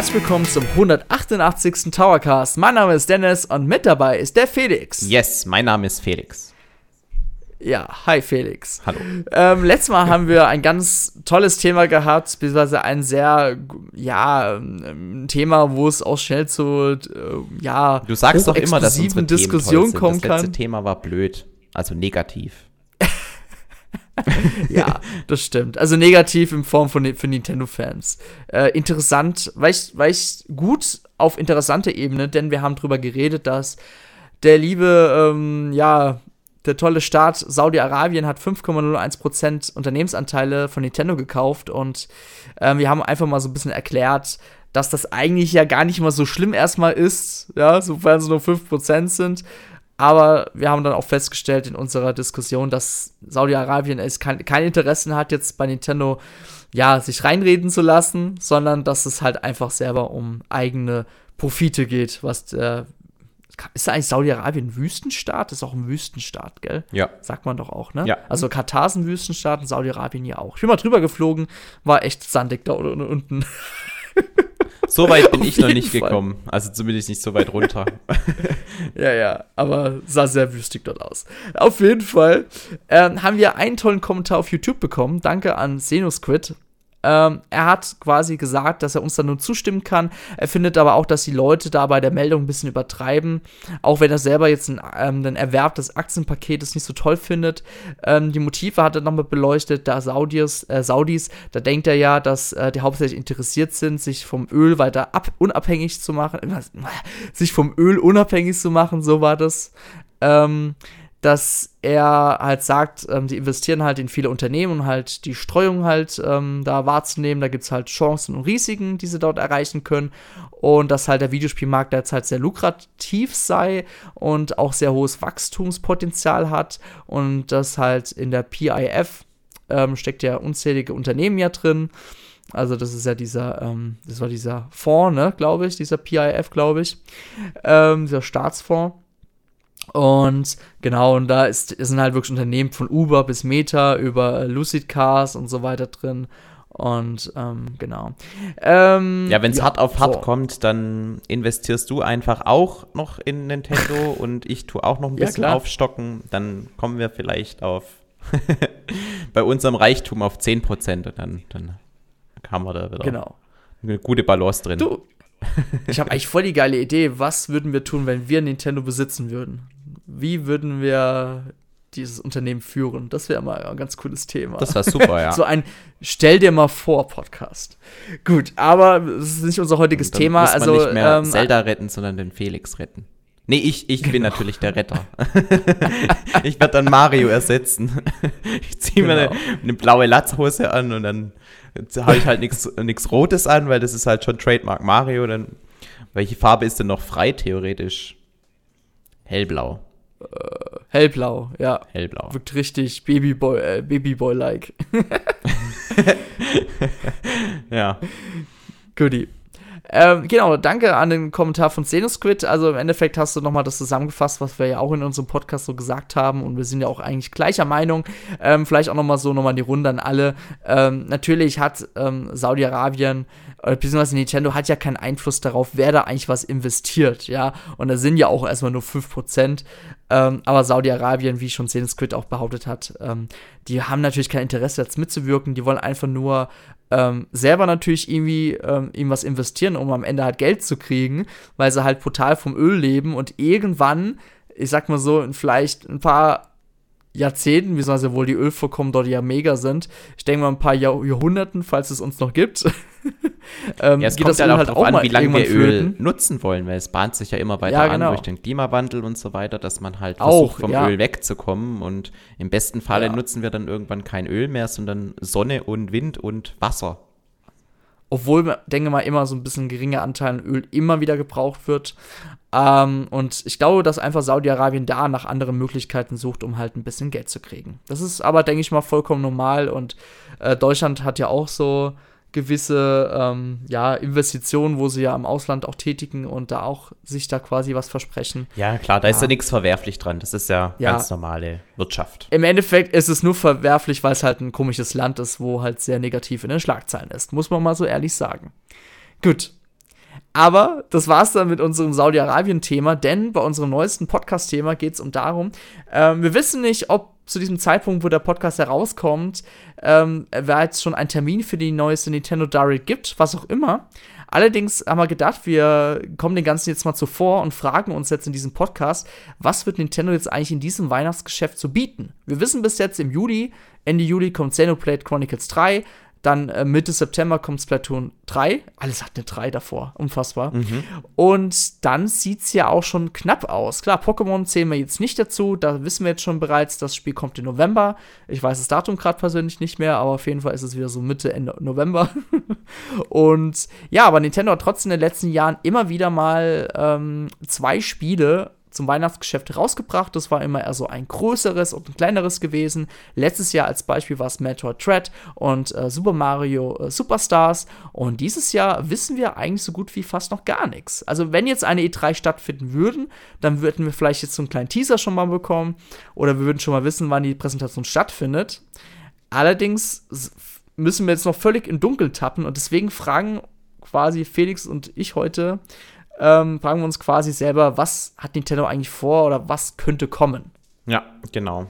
Herzlich willkommen zum 188. Towercast. Mein Name ist Dennis und mit dabei ist der Felix. Yes, mein Name ist Felix. Ja, hi Felix. Hallo. Ähm, letztes Mal haben wir ein ganz tolles Thema gehabt, beziehungsweise ein sehr, ja, ähm, Thema, wo es auch schnell zu, äh, ja, Du sagst doch immer, dass unsere Diskussion Themen toll kommen sind. Das letzte kann. Thema war blöd, also negativ. Ja, das stimmt. Also negativ in Form von für Nintendo-Fans. Äh, interessant, weil ich, weil ich gut auf interessante Ebene, denn wir haben drüber geredet, dass der liebe, ähm, ja, der tolle Staat Saudi-Arabien hat 5,01% Unternehmensanteile von Nintendo gekauft und ähm, wir haben einfach mal so ein bisschen erklärt, dass das eigentlich ja gar nicht mal so schlimm erstmal ist, ja, sofern es nur 5% sind. Aber wir haben dann auch festgestellt in unserer Diskussion, dass Saudi-Arabien es kein, kein Interessen hat, jetzt bei Nintendo ja, sich reinreden zu lassen, sondern dass es halt einfach selber um eigene Profite geht, was äh, ist eigentlich Saudi-Arabien ein Wüstenstaat? Ist auch ein Wüstenstaat, gell? Ja. Sagt man doch auch, ne? Ja. Also Katar ist ein Wüstenstaat und Saudi-Arabien ja auch. Ich bin mal drüber geflogen, war echt sandig da unten. So weit bin Auf ich noch nicht Fall. gekommen. Also zumindest nicht so weit runter. Ja, ja, aber sah sehr wüstig dort aus. Auf jeden Fall ähm, haben wir einen tollen Kommentar auf YouTube bekommen. Danke an Senusquid. Ähm, er hat quasi gesagt, dass er uns da nur zustimmen kann. Er findet aber auch, dass die Leute da bei der Meldung ein bisschen übertreiben. Auch wenn er selber jetzt einen, ähm, den Erwerb des Aktienpaketes nicht so toll findet. Ähm, die Motive hat er nochmal beleuchtet, da Saudis, äh, Saudis, da denkt er ja, dass äh, die hauptsächlich interessiert sind, sich vom Öl weiter ab unabhängig zu machen. Was, sich vom Öl unabhängig zu machen, so war das. Ähm, dass er halt sagt, ähm, die investieren halt in viele Unternehmen, um halt die Streuung halt ähm, da wahrzunehmen. Da gibt es halt Chancen und Risiken, die sie dort erreichen können. Und dass halt der Videospielmarkt derzeit sehr lukrativ sei und auch sehr hohes Wachstumspotenzial hat. Und dass halt in der PIF ähm, steckt ja unzählige Unternehmen ja drin. Also das ist ja dieser, ähm, das war dieser Fonds, ne, glaube ich, dieser PIF, glaube ich, ähm, dieser Staatsfonds. Und genau, und da ist, sind halt wirklich Unternehmen von Uber bis Meta über Lucid Cars und so weiter drin. Und ähm, genau. Ähm, Ja, wenn es hart auf hart so. kommt, dann investierst du einfach auch noch in Nintendo und ich tue auch noch ein Ja, bisschen klar. aufstocken. Dann kommen wir vielleicht auf bei unserem Reichtum auf 10% und dann, dann haben wir da wieder Genau. eine gute Balance drin. Du, ich habe eigentlich voll die geile Idee. Was würden wir tun, wenn wir Nintendo besitzen würden? Wie würden wir dieses Unternehmen führen? Das wäre mal ein ganz cooles Thema. Das war super, ja. So ein Stell dir mal vor Podcast. Gut, aber das ist nicht unser heutiges Thema. muss man also nicht mehr ähm, Zelda retten, sondern den Felix retten. Nee, ich, ich bin natürlich der Retter. ich werde dann Mario ersetzen. Ich ziehe mir Genau. eine, eine blaue Latzhose an und dann habe ich halt nichts Rotes an, weil das ist halt schon Trademark Mario. Dann, welche Farbe ist denn noch frei theoretisch? Hellblau. hellblau, ja. Hellblau. Wirkt richtig Babyboy, äh, Babyboy-like. Ja. Goodie. Ähm, genau, danke an den Kommentar von Xenosquid. Also im Endeffekt hast du nochmal das zusammengefasst, was wir ja auch in unserem Podcast so gesagt haben. Und wir sind ja auch eigentlich gleicher Meinung. Ähm, vielleicht auch nochmal so nochmal die Runde an alle. Ähm, natürlich hat ähm, Saudi-Arabien, äh, beziehungsweise Nintendo hat ja keinen Einfluss darauf, wer da eigentlich was investiert, ja. Und da sind ja auch erstmal nur 5%. Ähm, aber Saudi-Arabien, wie schon Xenosquid auch behauptet hat, ähm, die haben natürlich kein Interesse, jetzt mitzuwirken. Die wollen einfach nur ähm, selber natürlich irgendwie ähm, ihm was investieren, um am Ende halt Geld zu kriegen, weil sie halt brutal vom Öl leben und irgendwann, ich sag mal so, in vielleicht ein paar Jahrzehnten, beziehungsweise wohl die Ölvorkommen dort ja mega sind, ich denke mal ein paar Jahr Jahrhunderten, falls es uns noch gibt, ähm, Ja, es geht kommt das halt auch darauf an, wie lange wir Öl flöten. nutzen wollen, weil es bahnt sich ja immer weiter Ja, an genau. durch den Klimawandel und so weiter, dass man halt Auch, versucht, vom ja. Öl wegzukommen. Und im besten Falle nutzen wir dann irgendwann kein Öl mehr, sondern Sonne und Wind und Wasser. Obwohl, denke mal, immer so ein bisschen geringer Anteil an Öl immer wieder gebraucht wird. Ähm, und ich glaube, dass einfach Saudi-Arabien da nach anderen Möglichkeiten sucht, um halt ein bisschen Geld zu kriegen. Das ist aber, denke ich mal, vollkommen normal und äh, Deutschland hat ja auch so gewisse ähm, ja, Investitionen, wo sie ja im Ausland auch tätigen und da auch sich da quasi was versprechen. Ja, klar, da ist Ja. ja nichts verwerflich dran. Das ist ja, Ja. ganz normale Wirtschaft. Im Endeffekt ist es nur verwerflich, weil es halt ein komisches Land ist, wo halt sehr negativ in den Schlagzeilen ist. Muss man mal so ehrlich sagen. Gut. Aber das war's dann mit unserem Saudi-Arabien-Thema, denn bei unserem neuesten Podcast-Thema geht es um darum, ähm, wir wissen nicht, ob zu diesem Zeitpunkt, wo der Podcast herauskommt, ähm, jetzt schon einen Termin für die neueste Nintendo Direct gibt, was auch immer. Allerdings haben wir gedacht, wir kommen den Ganzen jetzt mal zuvor und fragen uns jetzt in diesem Podcast, was wird Nintendo jetzt eigentlich in diesem Weihnachtsgeschäft zu bieten? Wir wissen bis jetzt im Juli, Ende Juli kommt Xenoblade Chronicles 3, dann äh, Mitte September kommt Splatoon 3. Alles hat eine 3 davor. Unfassbar. Mhm. Und dann sieht es ja auch schon knapp aus. Klar, Pokémon zählen wir jetzt nicht dazu. Da wissen wir jetzt schon bereits, das Spiel kommt im November. Ich weiß das Datum gerade persönlich nicht mehr, aber auf jeden Fall ist es wieder so Mitte, Ende November. Und ja, aber Nintendo hat trotzdem in den letzten Jahren immer wieder mal ähm, zwei Spiele zum Weihnachtsgeschäft rausgebracht. Das war immer eher so ein größeres und ein kleineres gewesen. Letztes Jahr als Beispiel war es Metroid Dread und äh, Super Mario äh, Superstars. Und dieses Jahr wissen wir eigentlich so gut wie fast noch gar nichts. Also wenn jetzt eine E3 stattfinden würden, dann würden wir vielleicht jetzt so einen kleinen Teaser schon mal bekommen oder wir würden schon mal wissen, wann die Präsentation stattfindet. Allerdings müssen wir jetzt noch völlig in Dunkel tappen und deswegen fragen quasi Felix und ich heute, ähm, fragen wir uns quasi selber, was hat Nintendo eigentlich vor oder was könnte kommen? Ja, genau.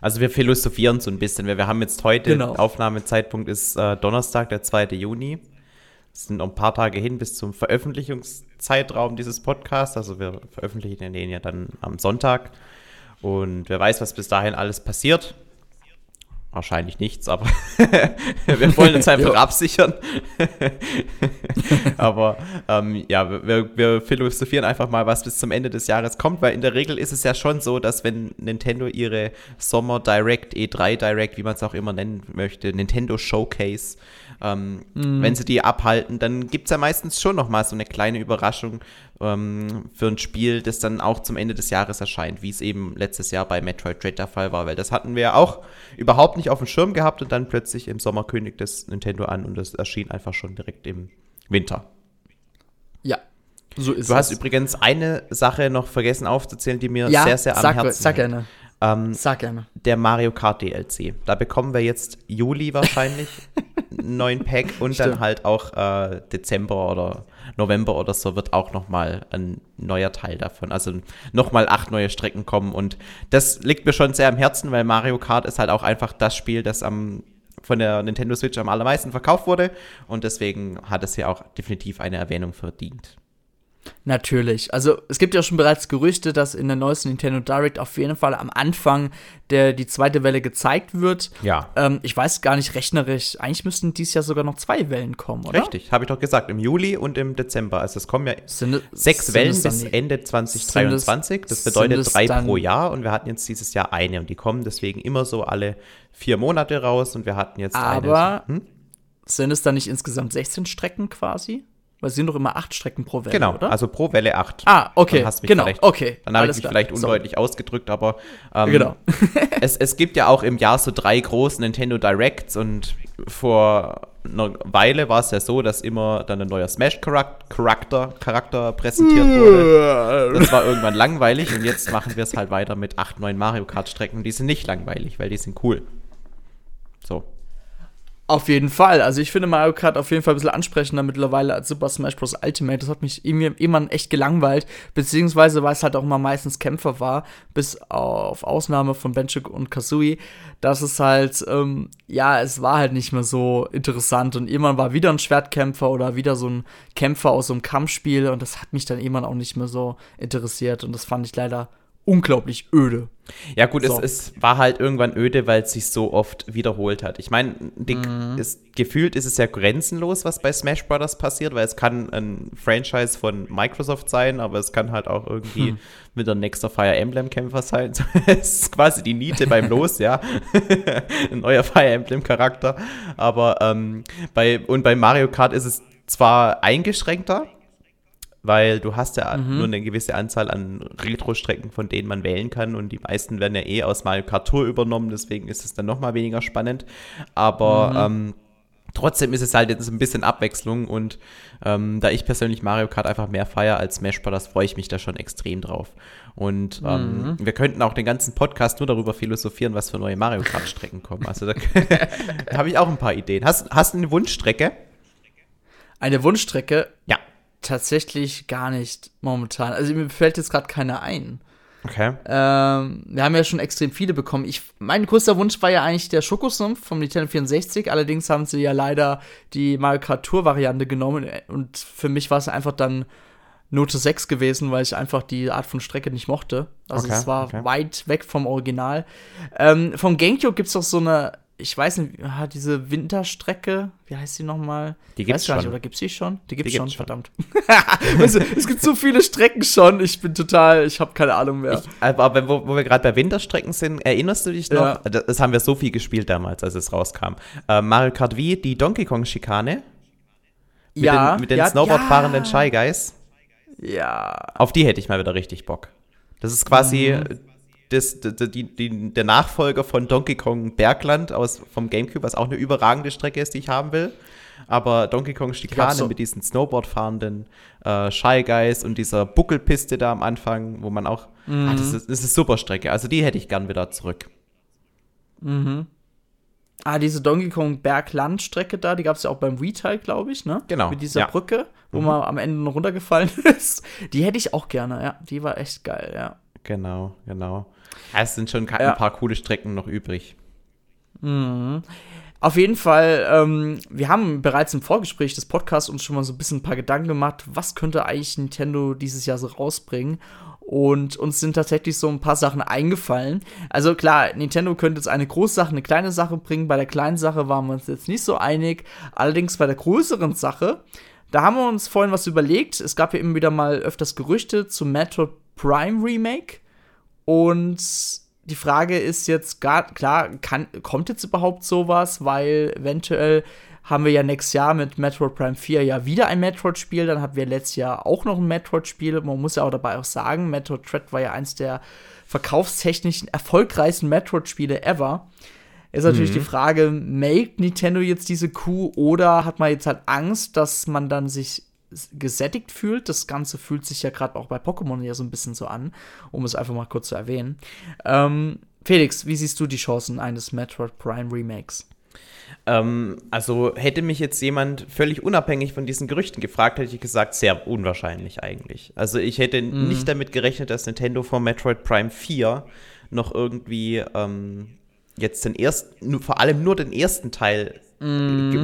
Also wir philosophieren so ein bisschen, weil wir haben jetzt heute, genau. Aufnahmezeitpunkt ist äh, Donnerstag, der 2. Juni. Es sind noch ein paar Tage hin bis zum Veröffentlichungszeitraum dieses Podcasts. Also wir veröffentlichen den ja dann am Sonntag. Und wer weiß, was bis dahin alles passiert. Wahrscheinlich nichts, aber wir wollen uns einfach absichern. aber ähm, ja, wir, wir, philosophieren einfach mal, was bis zum Ende des Jahres kommt, weil in der Regel ist es ja schon so, dass wenn Nintendo ihre Sommer Direct, E3 Direct, wie man es auch immer nennen möchte, Nintendo Showcase, ähm, mhm. wenn sie die abhalten, dann gibt es ja meistens schon noch mal so eine kleine Überraschung, ähm, für ein Spiel, das dann auch zum Ende des Jahres erscheint, wie es eben letztes Jahr bei Metroid Dread der Fall war, weil das hatten wir ja auch überhaupt nicht auf dem Schirm gehabt und dann plötzlich im Sommer kündigt das Nintendo an und das erschien einfach schon direkt im Winter. Ja, so ist du es. hast übrigens eine Sache noch vergessen aufzuzählen, die mir ja, sehr, sehr am sag, Herzen sag gerne. Ähm, sag gerne. Der Mario Kart DLC. Da bekommen wir jetzt Juli wahrscheinlich einen neuen Pack und Stimmt. dann halt auch äh, Dezember oder November oder so wird auch noch mal ein neuer Teil davon. Also noch mal acht neue Strecken kommen und das liegt mir schon sehr am Herzen, weil Mario Kart ist halt auch einfach das Spiel, das am von der Nintendo Switch am allermeisten verkauft wurde und deswegen hat es ja auch definitiv eine Erwähnung verdient. Natürlich. Also es gibt ja schon bereits Gerüchte, dass in der neuesten Nintendo Direct auf jeden Fall am Anfang der die zweite Welle gezeigt wird. Ja. Ähm, ich weiß gar nicht rechnerisch. Eigentlich müssten dies Jahr sogar noch zwei Wellen kommen, oder? Richtig, habe ich doch gesagt. Im Juli und im Dezember. Also es kommen ja sind, sechs sind Wellen bis Ende 2023. das bedeutet drei pro Jahr und wir hatten jetzt dieses Jahr eine und die kommen deswegen immer so alle vier Monate raus und wir hatten jetzt Aber eine. Hm? Sind es dann nicht insgesamt 16 Strecken quasi? Weil es sind doch immer acht Strecken pro Welle, genau, oder? also pro Welle acht. Ah, okay, genau, okay. Dann habe ich mich klar. vielleicht undeutlich so. ausgedrückt, aber ähm, genau. es, es gibt ja auch im Jahr so drei große Nintendo Directs und vor einer Weile war es ja so, dass immer dann ein neuer Smash-Charakter Charakter präsentiert wurde. Das war irgendwann langweilig und jetzt machen wir es halt weiter mit acht neuen Mario Kart-Strecken. Die sind nicht langweilig, weil die sind cool. Auf jeden Fall. Also ich finde Mario Kart auf jeden Fall ein bisschen ansprechender mittlerweile als Super Smash Bros. Ultimate. Das hat mich irgendwann echt gelangweilt. Beziehungsweise weil es halt auch immer meistens Kämpfer war, bis auf Ausnahme von Benchik und Kazooie. dass es halt, ähm, ja, es war halt nicht mehr so interessant. Und irgendwann war wieder ein Schwertkämpfer oder wieder so ein Kämpfer aus so einem Kampfspiel. Und das hat mich dann irgendwann auch nicht mehr so interessiert. Und das fand ich leider unglaublich öde. Ja, gut, so. es, es, war halt irgendwann öde, weil es sich so oft wiederholt hat. Ich meine, mhm. gefühlt ist es ja grenzenlos, was bei Smash Brothers passiert, weil es kann ein Franchise von Microsoft sein, aber es kann halt auch irgendwie hm. mit der nächster Fire Emblem-Kämpfer sein. es ist quasi die Niete beim Los, ja. ein neuer Fire Emblem-Charakter. Aber ähm, bei, und bei Mario Kart ist es zwar eingeschränkter, weil du hast ja mhm. nur eine gewisse Anzahl an Retro-Strecken, von denen man wählen kann und die meisten werden ja eh aus Mario Kart Tour übernommen, deswegen ist es dann noch mal weniger spannend. Aber mhm. ähm, trotzdem ist es halt jetzt ein bisschen Abwechslung und ähm, da ich persönlich Mario Kart einfach mehr feiere als Smash Bros., freue ich mich da schon extrem drauf. Und ähm, mhm. wir könnten auch den ganzen Podcast nur darüber philosophieren, was für neue Mario Kart-Strecken kommen. Also da, da habe ich auch ein paar Ideen. Hast, hast du eine Wunschstrecke? Eine Wunschstrecke? Ja tatsächlich gar nicht momentan. Also mir fällt jetzt gerade keiner ein. Okay. Ähm, wir haben ja schon extrem viele bekommen. Ich, mein größter Wunsch war ja eigentlich der Schokosumpf vom Nintendo 64. Allerdings haben sie ja leider die Mario Kart Tour Variante genommen. Und für mich war es einfach dann Note 6 gewesen, weil ich einfach die Art von Strecke nicht mochte. Also Okay, es war okay. weit weg vom Original. Ähm, vom Gamecube gibt es auch so eine, ich weiß nicht, ah, diese Winterstrecke, wie heißt die nochmal? Die gibt's gar nicht, schon. oder gibt's die schon? Die gibt's Die schon, gibt's schon. verdammt. also, es gibt so viele Strecken schon, ich bin total, ich habe keine Ahnung mehr. Ich, aber wo, wo wir gerade bei Winterstrecken sind, erinnerst du dich noch? Ja. Das, haben wir so viel gespielt damals, als es rauskam. Äh, Mario Kart Wii, die Donkey Kong Schikane mit den, mit den ja, Snowboard-fahrenden Shy Guys. Ja, Auf die hätte ich mal wieder richtig Bock. Das ist quasi Mhm. Das, d- d- die, die, der Nachfolger von Donkey Kong Bergland aus, vom Gamecube, was auch eine überragende Strecke ist, die ich haben will. Aber Donkey Kong Schikane so. mit diesen Snowboard-fahrenden äh, Shy Guys und dieser Buckelpiste da am Anfang, wo man auch. Mhm. Ah, das, ist, das ist super Strecke. Also die hätte ich gern wieder zurück. Ah, diese Donkey Kong Berglandstrecke da, die gab es ja auch beim Wii-Teil, glaube ich, ne? Genau, Mit dieser ja. Brücke, wo man am Ende runtergefallen ist. Die hätte ich auch gerne, ja. Die war echt geil, ja. Genau, genau. Es sind schon ka- Ja. ein paar coole Strecken noch übrig. Auf jeden Fall, ähm, wir haben bereits im Vorgespräch des Podcasts uns schon mal so ein bisschen ein paar Gedanken gemacht, was könnte eigentlich Nintendo dieses Jahr so rausbringen. Und uns sind tatsächlich so ein paar Sachen eingefallen. Also klar, Nintendo könnte jetzt eine große Sache, eine kleine Sache bringen. Bei der kleinen Sache waren wir uns jetzt nicht so einig. Allerdings bei der größeren Sache, da haben wir uns vorhin was überlegt. Es gab ja immer wieder mal öfters Gerüchte zum Metroid Prime Remake. Und die Frage ist jetzt gar klar, kann, kommt jetzt überhaupt sowas? Weil eventuell haben wir ja nächstes Jahr mit Metroid Prime 4 ja wieder ein Metroid-Spiel. Dann hatten wir letztes Jahr auch noch ein Metroid-Spiel. Man muss ja auch dabei auch sagen, Metroid Dread war ja eins der verkaufstechnischen erfolgreichsten Metroid-Spiele ever. Ist natürlich die Frage, melkt Nintendo jetzt diese Kuh oder hat man jetzt halt Angst, dass man dann sich gesättigt fühlt? Das Ganze fühlt sich ja gerade auch bei Pokémon ja so ein bisschen so an, um es einfach mal kurz zu erwähnen. Ähm, Felix, wie siehst du die Chancen eines Metroid Prime Remakes? Ähm, also hätte mich jetzt jemand völlig unabhängig von diesen Gerüchten gefragt, hätte ich gesagt, sehr unwahrscheinlich eigentlich. Also ich hätte nicht damit gerechnet, dass Nintendo vor Metroid Prime 4 noch irgendwie ähm, jetzt den ersten, vor allem nur den ersten Teil äh,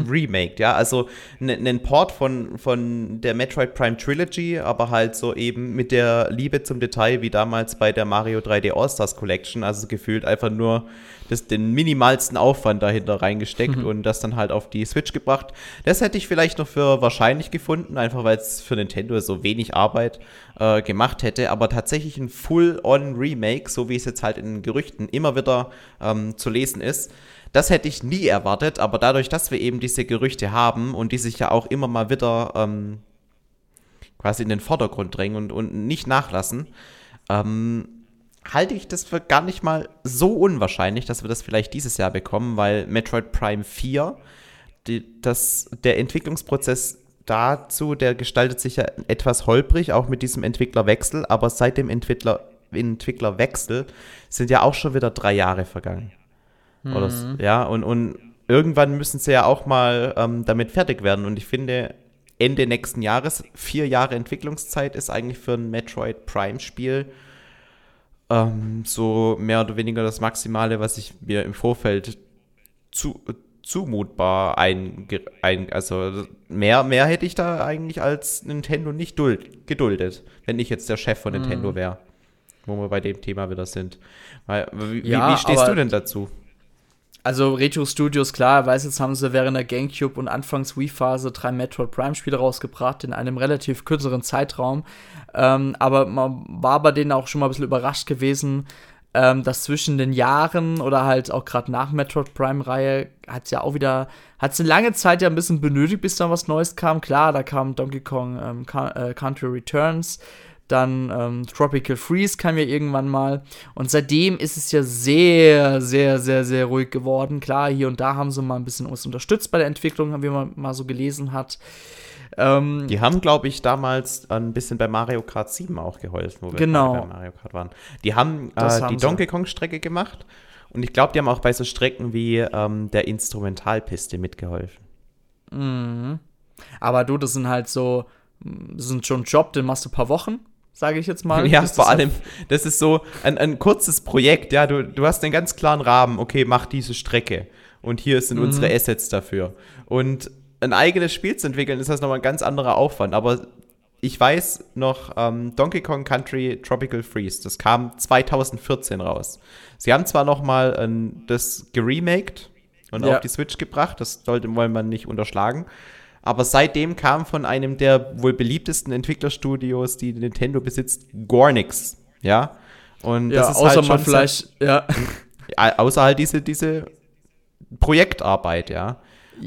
remaked, ja. Also einen Port von, von der Metroid Prime Trilogy, aber halt so eben mit der Liebe zum Detail wie damals bei der Mario 3D All-Stars Collection, also gefühlt einfach nur das, den minimalsten Aufwand dahinter reingesteckt und das dann halt auf die Switch gebracht. Das hätte ich vielleicht noch für wahrscheinlich gefunden, einfach weil es für Nintendo so wenig Arbeit äh, gemacht hätte, aber tatsächlich ein Full-on-Remake, so wie es jetzt halt in den Gerüchten immer wieder ähm, zu lesen ist, das hätte ich nie erwartet, aber dadurch, dass wir eben diese Gerüchte haben und die sich ja auch immer mal wieder ähm, quasi in den Vordergrund drängen und, und nicht nachlassen, ähm, halte ich das für gar nicht mal so unwahrscheinlich, dass wir das vielleicht dieses Jahr bekommen, weil Metroid Prime 4, die, das, der Entwicklungsprozess dazu, der gestaltet sich ja etwas holprig, auch mit diesem Entwicklerwechsel, aber seit dem Entwickler, Entwicklerwechsel sind ja auch schon wieder drei Jahre vergangen. Oder, s- ja, und, und irgendwann müssen sie ja auch mal ähm, damit fertig werden. Und ich finde, Ende nächsten Jahres, vier Jahre Entwicklungszeit ist eigentlich für ein Metroid Prime-Spiel ähm, so mehr oder weniger das Maximale, was ich mir im Vorfeld zu, zumutbar ein, ein also mehr, mehr hätte ich da eigentlich als Nintendo nicht duld, geduldet, wenn ich jetzt der Chef von Nintendo wäre. Wo wir bei dem Thema wieder sind. Weil, wie, Ja, wie stehst du denn dazu? Also Retro Studios, klar, weiß jetzt haben sie während der Gamecube und Anfangs Wii-Phase drei Metroid Prime-Spiele rausgebracht in einem relativ kürzeren Zeitraum. Ähm, aber man war bei denen auch schon mal ein bisschen überrascht gewesen, ähm, dass zwischen den Jahren oder halt auch gerade nach Metroid Prime-Reihe hat es ja auch wieder, hat es eine lange Zeit ja ein bisschen benötigt, bis da was Neues kam. Klar, da kam Donkey Kong ähm, äh, Country Returns, dann ähm, Tropical Freeze kam ja irgendwann mal. Und seitdem ist es ja sehr, sehr, sehr, sehr ruhig geworden. Klar, hier und da haben sie mal ein bisschen uns unterstützt bei der Entwicklung, wie man mal so gelesen hat. Ähm, Die haben, glaube ich, damals ein bisschen bei Mario Kart 7 auch geholfen, wo wir Genau. bei Mario Kart waren. Die haben, äh, haben die sie. Donkey Kong-Strecke gemacht und ich glaube, die haben auch bei so Strecken wie ähm, der Instrumentalpiste mitgeholfen. aber du, das sind halt so das ist schon ein Job, den machst du ein paar Wochen, sage ich jetzt mal. Ja, vor allem, das ist so ein, ein kurzes Projekt, ja, du, du hast einen ganz klaren Rahmen, okay, mach diese Strecke und hier sind mhm. unsere Assets dafür. Und ein eigenes Spiel zu entwickeln, ist das nochmal ein ganz anderer Aufwand, aber ich weiß noch, ähm, Donkey Kong Country Tropical Freeze, das kam 2014 raus. Sie haben zwar noch mal ähm, das geremaked und ja. auf die Switch gebracht, das sollte wollen man nicht unterschlagen, aber seitdem kam von einem der wohl beliebtesten Entwicklerstudios, die Nintendo besitzt, Gornix, ja. Und ja, das ist außer halt man vielleicht, ja. Außer halt diese, diese Projektarbeit, ja.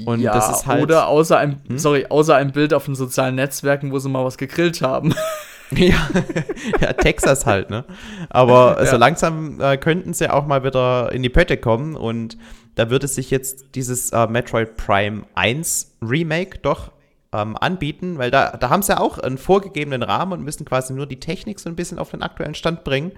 Und ja, das ist halt. Oder außer einem, hm? sorry, außer einem Bild auf den sozialen Netzwerken, wo sie mal was gegrillt haben. ja, ja, Texas halt, ne? Aber ja. so langsam äh, könnten sie auch mal wieder in die Pötte kommen und da würde sich jetzt dieses äh, Metroid Prime 1 Remake doch ähm, anbieten, weil da, da haben sie ja auch einen vorgegebenen Rahmen und müssen quasi nur die Technik so ein bisschen auf den aktuellen Stand bringen.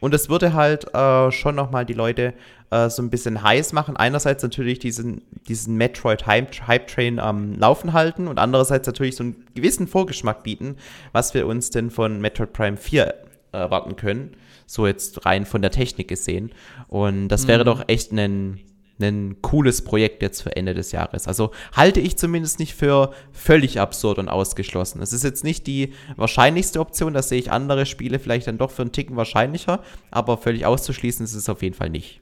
Und das würde halt äh, schon nochmal die Leute äh, so ein bisschen heiß machen. Einerseits natürlich diesen, diesen Metroid-Hype-Train am Laufen halten und andererseits natürlich so einen gewissen Vorgeschmack bieten, was wir uns denn von Metroid Prime 4 erwarten können. So jetzt rein von der Technik gesehen. Und das wäre mhm. doch echt ein ein cooles Projekt jetzt für Ende des Jahres. Also halte ich zumindest nicht für völlig absurd und ausgeschlossen. Es ist jetzt nicht die wahrscheinlichste Option, da sehe ich andere Spiele vielleicht dann doch für einen Ticken wahrscheinlicher, aber völlig auszuschließen ist es auf jeden Fall nicht.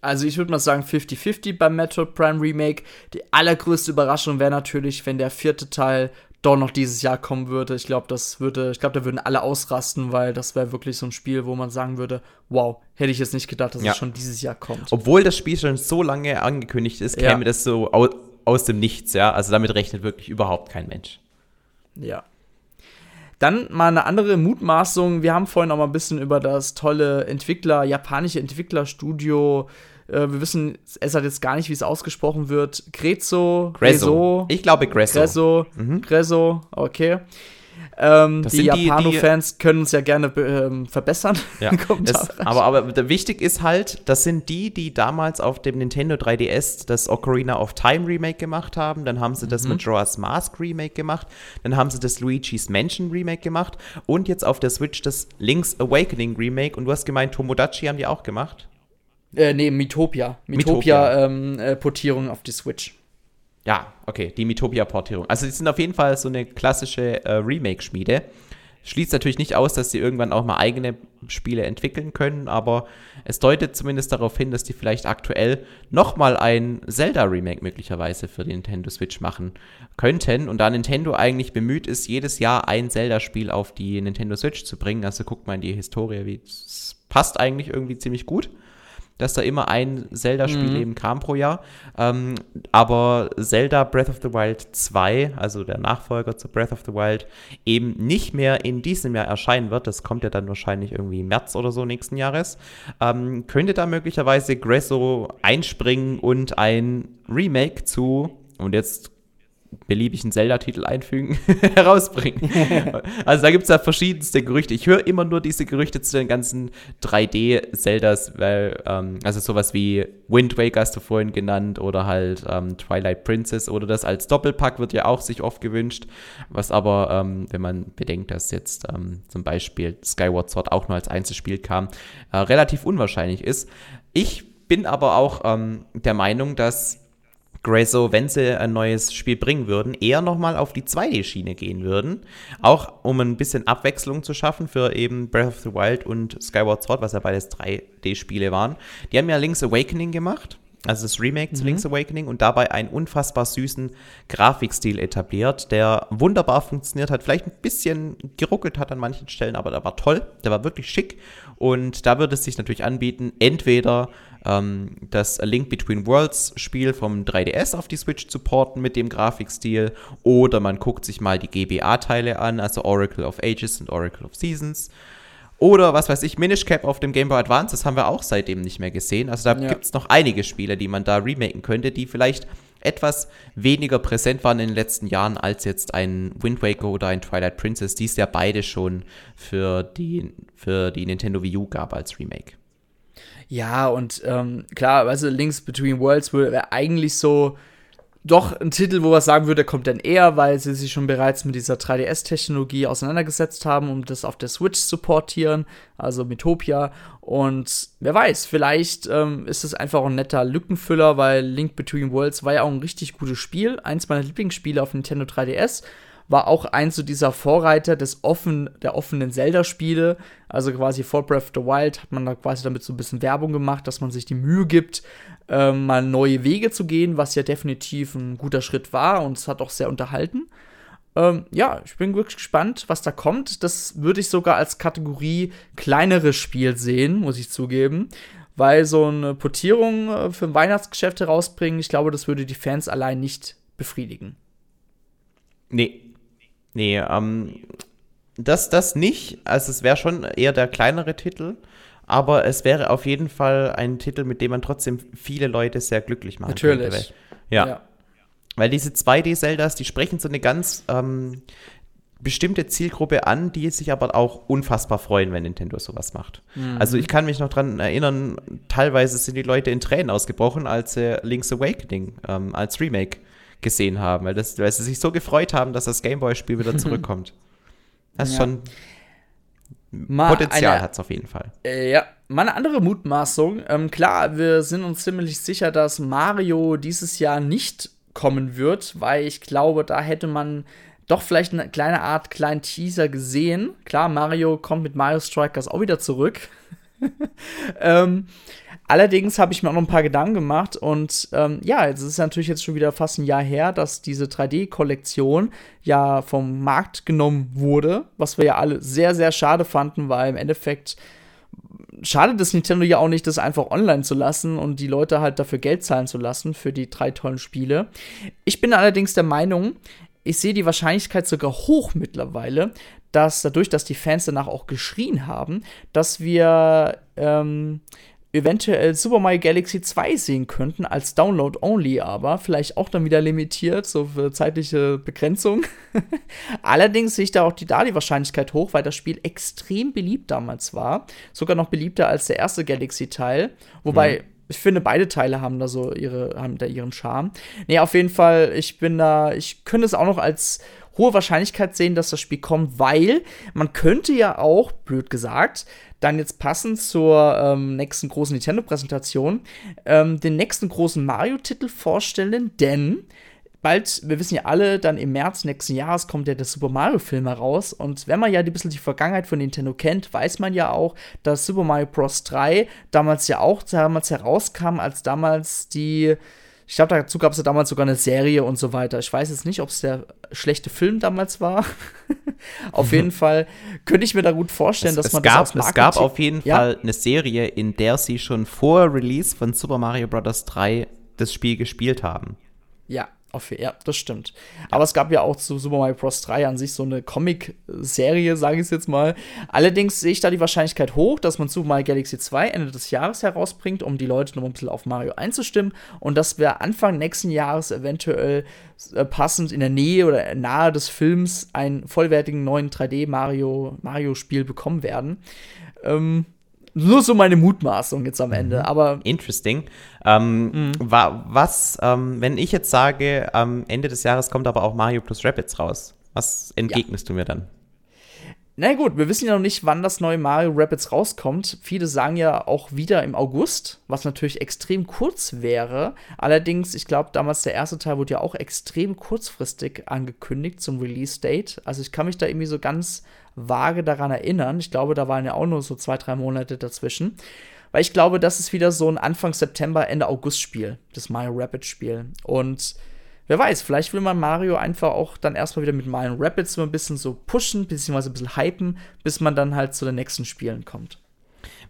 Also ich würde mal sagen 50-50 beim Metroid Prime Remake. Die allergrößte Überraschung wäre natürlich, wenn der vierte Teil doch noch dieses Jahr kommen würde. Ich glaube, das würde, ich glaube, da würden alle ausrasten, weil das wäre wirklich so ein Spiel, wo man sagen würde, wow, hätte ich jetzt nicht gedacht, dass ja. es schon dieses Jahr kommt. Obwohl das Spiel schon so lange angekündigt ist, käme ja. das so aus, aus dem Nichts, ja. Also damit rechnet wirklich überhaupt kein Mensch. Ja. Dann mal eine andere Mutmaßung. Wir haben vorhin auch mal ein bisschen über das tolle Entwickler, japanische Entwicklerstudio äh, wir wissen, es hat jetzt gar nicht, wie es ausgesprochen wird. Grezzo, Grezzo. Ich glaube Grezzo. Grezzo, mhm. Grezzo, okay. Ähm, die Japano-Fans können uns ja gerne ähm, verbessern. Ja, das, aber, aber wichtig ist halt, das sind die, die damals auf dem Nintendo 3DS das Ocarina of Time Remake gemacht haben. Dann haben sie das mhm. Majora's Mask Remake gemacht. Dann haben sie das Luigi's Mansion Remake gemacht. Und jetzt auf der Switch das Link's Awakening Remake. Und du hast gemeint, Tomodachi haben die auch gemacht? Äh, nee, Mitopia. Mitopia-Portierung ähm, äh, auf die Switch. Ja, okay, die Mitopia-Portierung. Also, die sind auf jeden Fall so eine klassische äh, Remake-Schmiede. Schließt natürlich nicht aus, dass sie irgendwann auch mal eigene Spiele entwickeln können, aber es deutet zumindest darauf hin, dass die vielleicht aktuell nochmal ein Zelda-Remake möglicherweise für die Nintendo Switch machen könnten. Und da Nintendo eigentlich bemüht ist, jedes Jahr ein Zelda-Spiel auf die Nintendo Switch zu bringen, also guckt mal in die Historie, wie es passt eigentlich irgendwie ziemlich gut dass da immer ein Zelda-Spiel mhm. eben kam pro Jahr. Ähm, aber Zelda Breath of the Wild 2, also der Nachfolger zu Breath of the Wild, eben nicht mehr in diesem Jahr erscheinen wird. Das kommt ja dann wahrscheinlich irgendwie im März oder so nächsten Jahres. Ähm, könnte da möglicherweise Gresso einspringen und ein Remake zu, und jetzt beliebigen Zelda-Titel einfügen, herausbringen. also da gibt es ja verschiedenste Gerüchte. Ich höre immer nur diese Gerüchte zu den ganzen 3D-Zeldas, weil, ähm, also sowas wie Wind Waker hast du vorhin genannt oder halt ähm, Twilight Princess oder das als Doppelpack wird ja auch sich oft gewünscht, was aber, ähm, wenn man bedenkt, dass jetzt ähm, zum Beispiel Skyward Sword auch nur als Einzelspiel kam, äh, relativ unwahrscheinlich ist. Ich bin aber auch ähm, der Meinung, dass Grezzo, wenn sie ein neues Spiel bringen würden, eher nochmal auf die 2D-Schiene gehen würden. Auch um ein bisschen Abwechslung zu schaffen für eben Breath of the Wild und Skyward Sword, was ja beides 3D-Spiele waren. Die haben ja Link's Awakening gemacht also das Remake mhm. zu Link's Awakening und dabei einen unfassbar süßen Grafikstil etabliert, der wunderbar funktioniert hat, vielleicht ein bisschen geruckelt hat an manchen Stellen, aber der war toll, der war wirklich schick und da würde es sich natürlich anbieten, entweder ähm, das A Link Between Worlds Spiel vom 3DS auf die Switch zu porten mit dem Grafikstil oder man guckt sich mal die GBA-Teile an, also Oracle of Ages und Oracle of Seasons. Oder was weiß ich, Minish Cap auf dem Game Boy Advance, das haben wir auch seitdem nicht mehr gesehen. Also da ja. gibt es noch einige Spiele, die man da remaken könnte, die vielleicht etwas weniger präsent waren in den letzten Jahren als jetzt ein Wind Waker oder ein Twilight Princess, die es ja beide schon für die, für die Nintendo Wii U gab als Remake. Ja, und ähm, klar, du, Links Between Worlds wäre eigentlich so doch ein Titel, wo man sagen würde, kommt dann eher, weil sie sich schon bereits mit dieser 3DS-Technologie auseinandergesetzt haben, um das auf der Switch zu portieren, also Metopia. Und wer weiß, vielleicht ähm, ist es einfach ein netter Lückenfüller, weil Link Between Worlds war ja auch ein richtig gutes Spiel, eins meiner Lieblingsspiele auf Nintendo 3DS war auch eins so dieser Vorreiter des offen, der offenen Zelda-Spiele. Also quasi vor Breath of the Wild hat man da quasi damit so ein bisschen Werbung gemacht, dass man sich die Mühe gibt, ähm, mal neue Wege zu gehen, was ja definitiv ein guter Schritt war und es hat auch sehr unterhalten. Ähm, ja, ich bin wirklich gespannt, was da kommt. Das würde ich sogar als Kategorie kleineres Spiel sehen, muss ich zugeben. Weil so eine Portierung äh, für ein Weihnachtsgeschäft herausbringen, ich glaube, das würde die Fans allein nicht befriedigen. Nee, Nee, ähm, das, das nicht. Also es wäre schon eher der kleinere Titel. Aber es wäre auf jeden Fall ein Titel, mit dem man trotzdem viele Leute sehr glücklich machen Natürlich. könnte. Natürlich. Ja. ja. Weil diese 2D-Zeldas, die sprechen so eine ganz ähm, bestimmte Zielgruppe an, die sich aber auch unfassbar freuen, wenn Nintendo sowas macht. Mhm. Also ich kann mich noch dran erinnern, teilweise sind die Leute in Tränen ausgebrochen, als äh, Link's Awakening ähm, als Remake gesehen haben, weil, das, weil sie sich so gefreut haben, dass das Gameboy-Spiel wieder zurückkommt. Das ist ja. schon. Mal Potenzial hat es auf jeden Fall. Äh, ja, mal eine andere Mutmaßung. Ähm, klar, wir sind uns ziemlich sicher, dass Mario dieses Jahr nicht kommen wird, weil ich glaube, da hätte man doch vielleicht eine kleine Art kleinen Teaser gesehen. Klar, Mario kommt mit Mario Strikers auch wieder zurück. ähm, Allerdings habe ich mir auch noch ein paar Gedanken gemacht und ähm, ja, es ist natürlich jetzt schon wieder fast ein Jahr her, dass diese 3D-Kollektion ja vom Markt genommen wurde, was wir ja alle sehr, sehr schade fanden, weil im Endeffekt schadet es Nintendo ja auch nicht, das einfach online zu lassen und die Leute halt dafür Geld zahlen zu lassen für die drei tollen Spiele. Ich bin allerdings der Meinung, ich sehe die Wahrscheinlichkeit sogar hoch mittlerweile, dass dadurch, dass die Fans danach auch geschrien haben, dass wir ähm, eventuell Super Mario Galaxy 2 sehen könnten, als Download-only aber, vielleicht auch dann wieder limitiert, so für zeitliche Begrenzung. Allerdings sehe ich da auch die, da die Wahrscheinlichkeit hoch, weil das Spiel extrem beliebt damals war. Sogar noch beliebter als der erste Galaxy-Teil. Wobei, mhm. ich finde, beide Teile haben da so ihre, haben da ihren Charme. Nee, auf jeden Fall, ich bin da, ich könnte es auch noch als hohe Wahrscheinlichkeit sehen, dass das Spiel kommt, weil man könnte ja auch, blöd gesagt, dann jetzt passend zur ähm, nächsten großen Nintendo-Präsentation ähm, den nächsten großen Mario-Titel vorstellen, denn bald, wir wissen ja alle, dann im März nächsten Jahres kommt ja der Super Mario-Film heraus. Und wenn man ja ein bisschen die Vergangenheit von Nintendo kennt, weiß man ja auch, dass Super Mario Bros. 3 damals ja auch damals herauskam, als damals die ich glaube, dazu gab es ja damals sogar eine Serie und so weiter. Ich weiß jetzt nicht, ob es der schlechte Film damals war. auf jeden Fall könnte ich mir da gut vorstellen, es, dass man gab, das Es gab auf jeden ja? Fall eine Serie, in der sie schon vor Release von Super Mario Bros. 3 das Spiel gespielt haben. Ja, auf, ja, das stimmt. Aber es gab ja auch zu Super Mario Bros. 3 an sich so eine Comic-Serie, sage ich es jetzt mal. Allerdings sehe ich da die Wahrscheinlichkeit hoch, dass man Super Mario Galaxy 2 Ende des Jahres herausbringt, um die Leute noch ein bisschen auf Mario einzustimmen. Und dass wir Anfang nächsten Jahres eventuell äh, passend in der Nähe oder nahe des Films einen vollwertigen neuen 3D-Mario-Spiel Mario bekommen werden. Ähm, nur so meine Mutmaßung jetzt am Ende. Mhm. Aber Interesting. Ähm, mhm. wa was, ähm, wenn ich jetzt sage, am Ende des Jahres kommt aber auch Mario plus Rapids raus, was entgegnest ja. du mir dann? Na gut, wir wissen ja noch nicht, wann das neue Mario Rapids rauskommt. Viele sagen ja auch wieder im August, was natürlich extrem kurz wäre. Allerdings, ich glaube, damals der erste Teil wurde ja auch extrem kurzfristig angekündigt zum Release-Date. Also ich kann mich da irgendwie so ganz vage daran erinnern. Ich glaube, da waren ja auch nur so zwei, drei Monate dazwischen. Weil ich glaube, das ist wieder so ein Anfang September, Ende August Spiel, das Mario Rapids Spiel. Und wer weiß, vielleicht will man Mario einfach auch dann erstmal wieder mit Mario Rapids so ein bisschen so pushen, beziehungsweise ein bisschen hypen, bis man dann halt zu den nächsten Spielen kommt.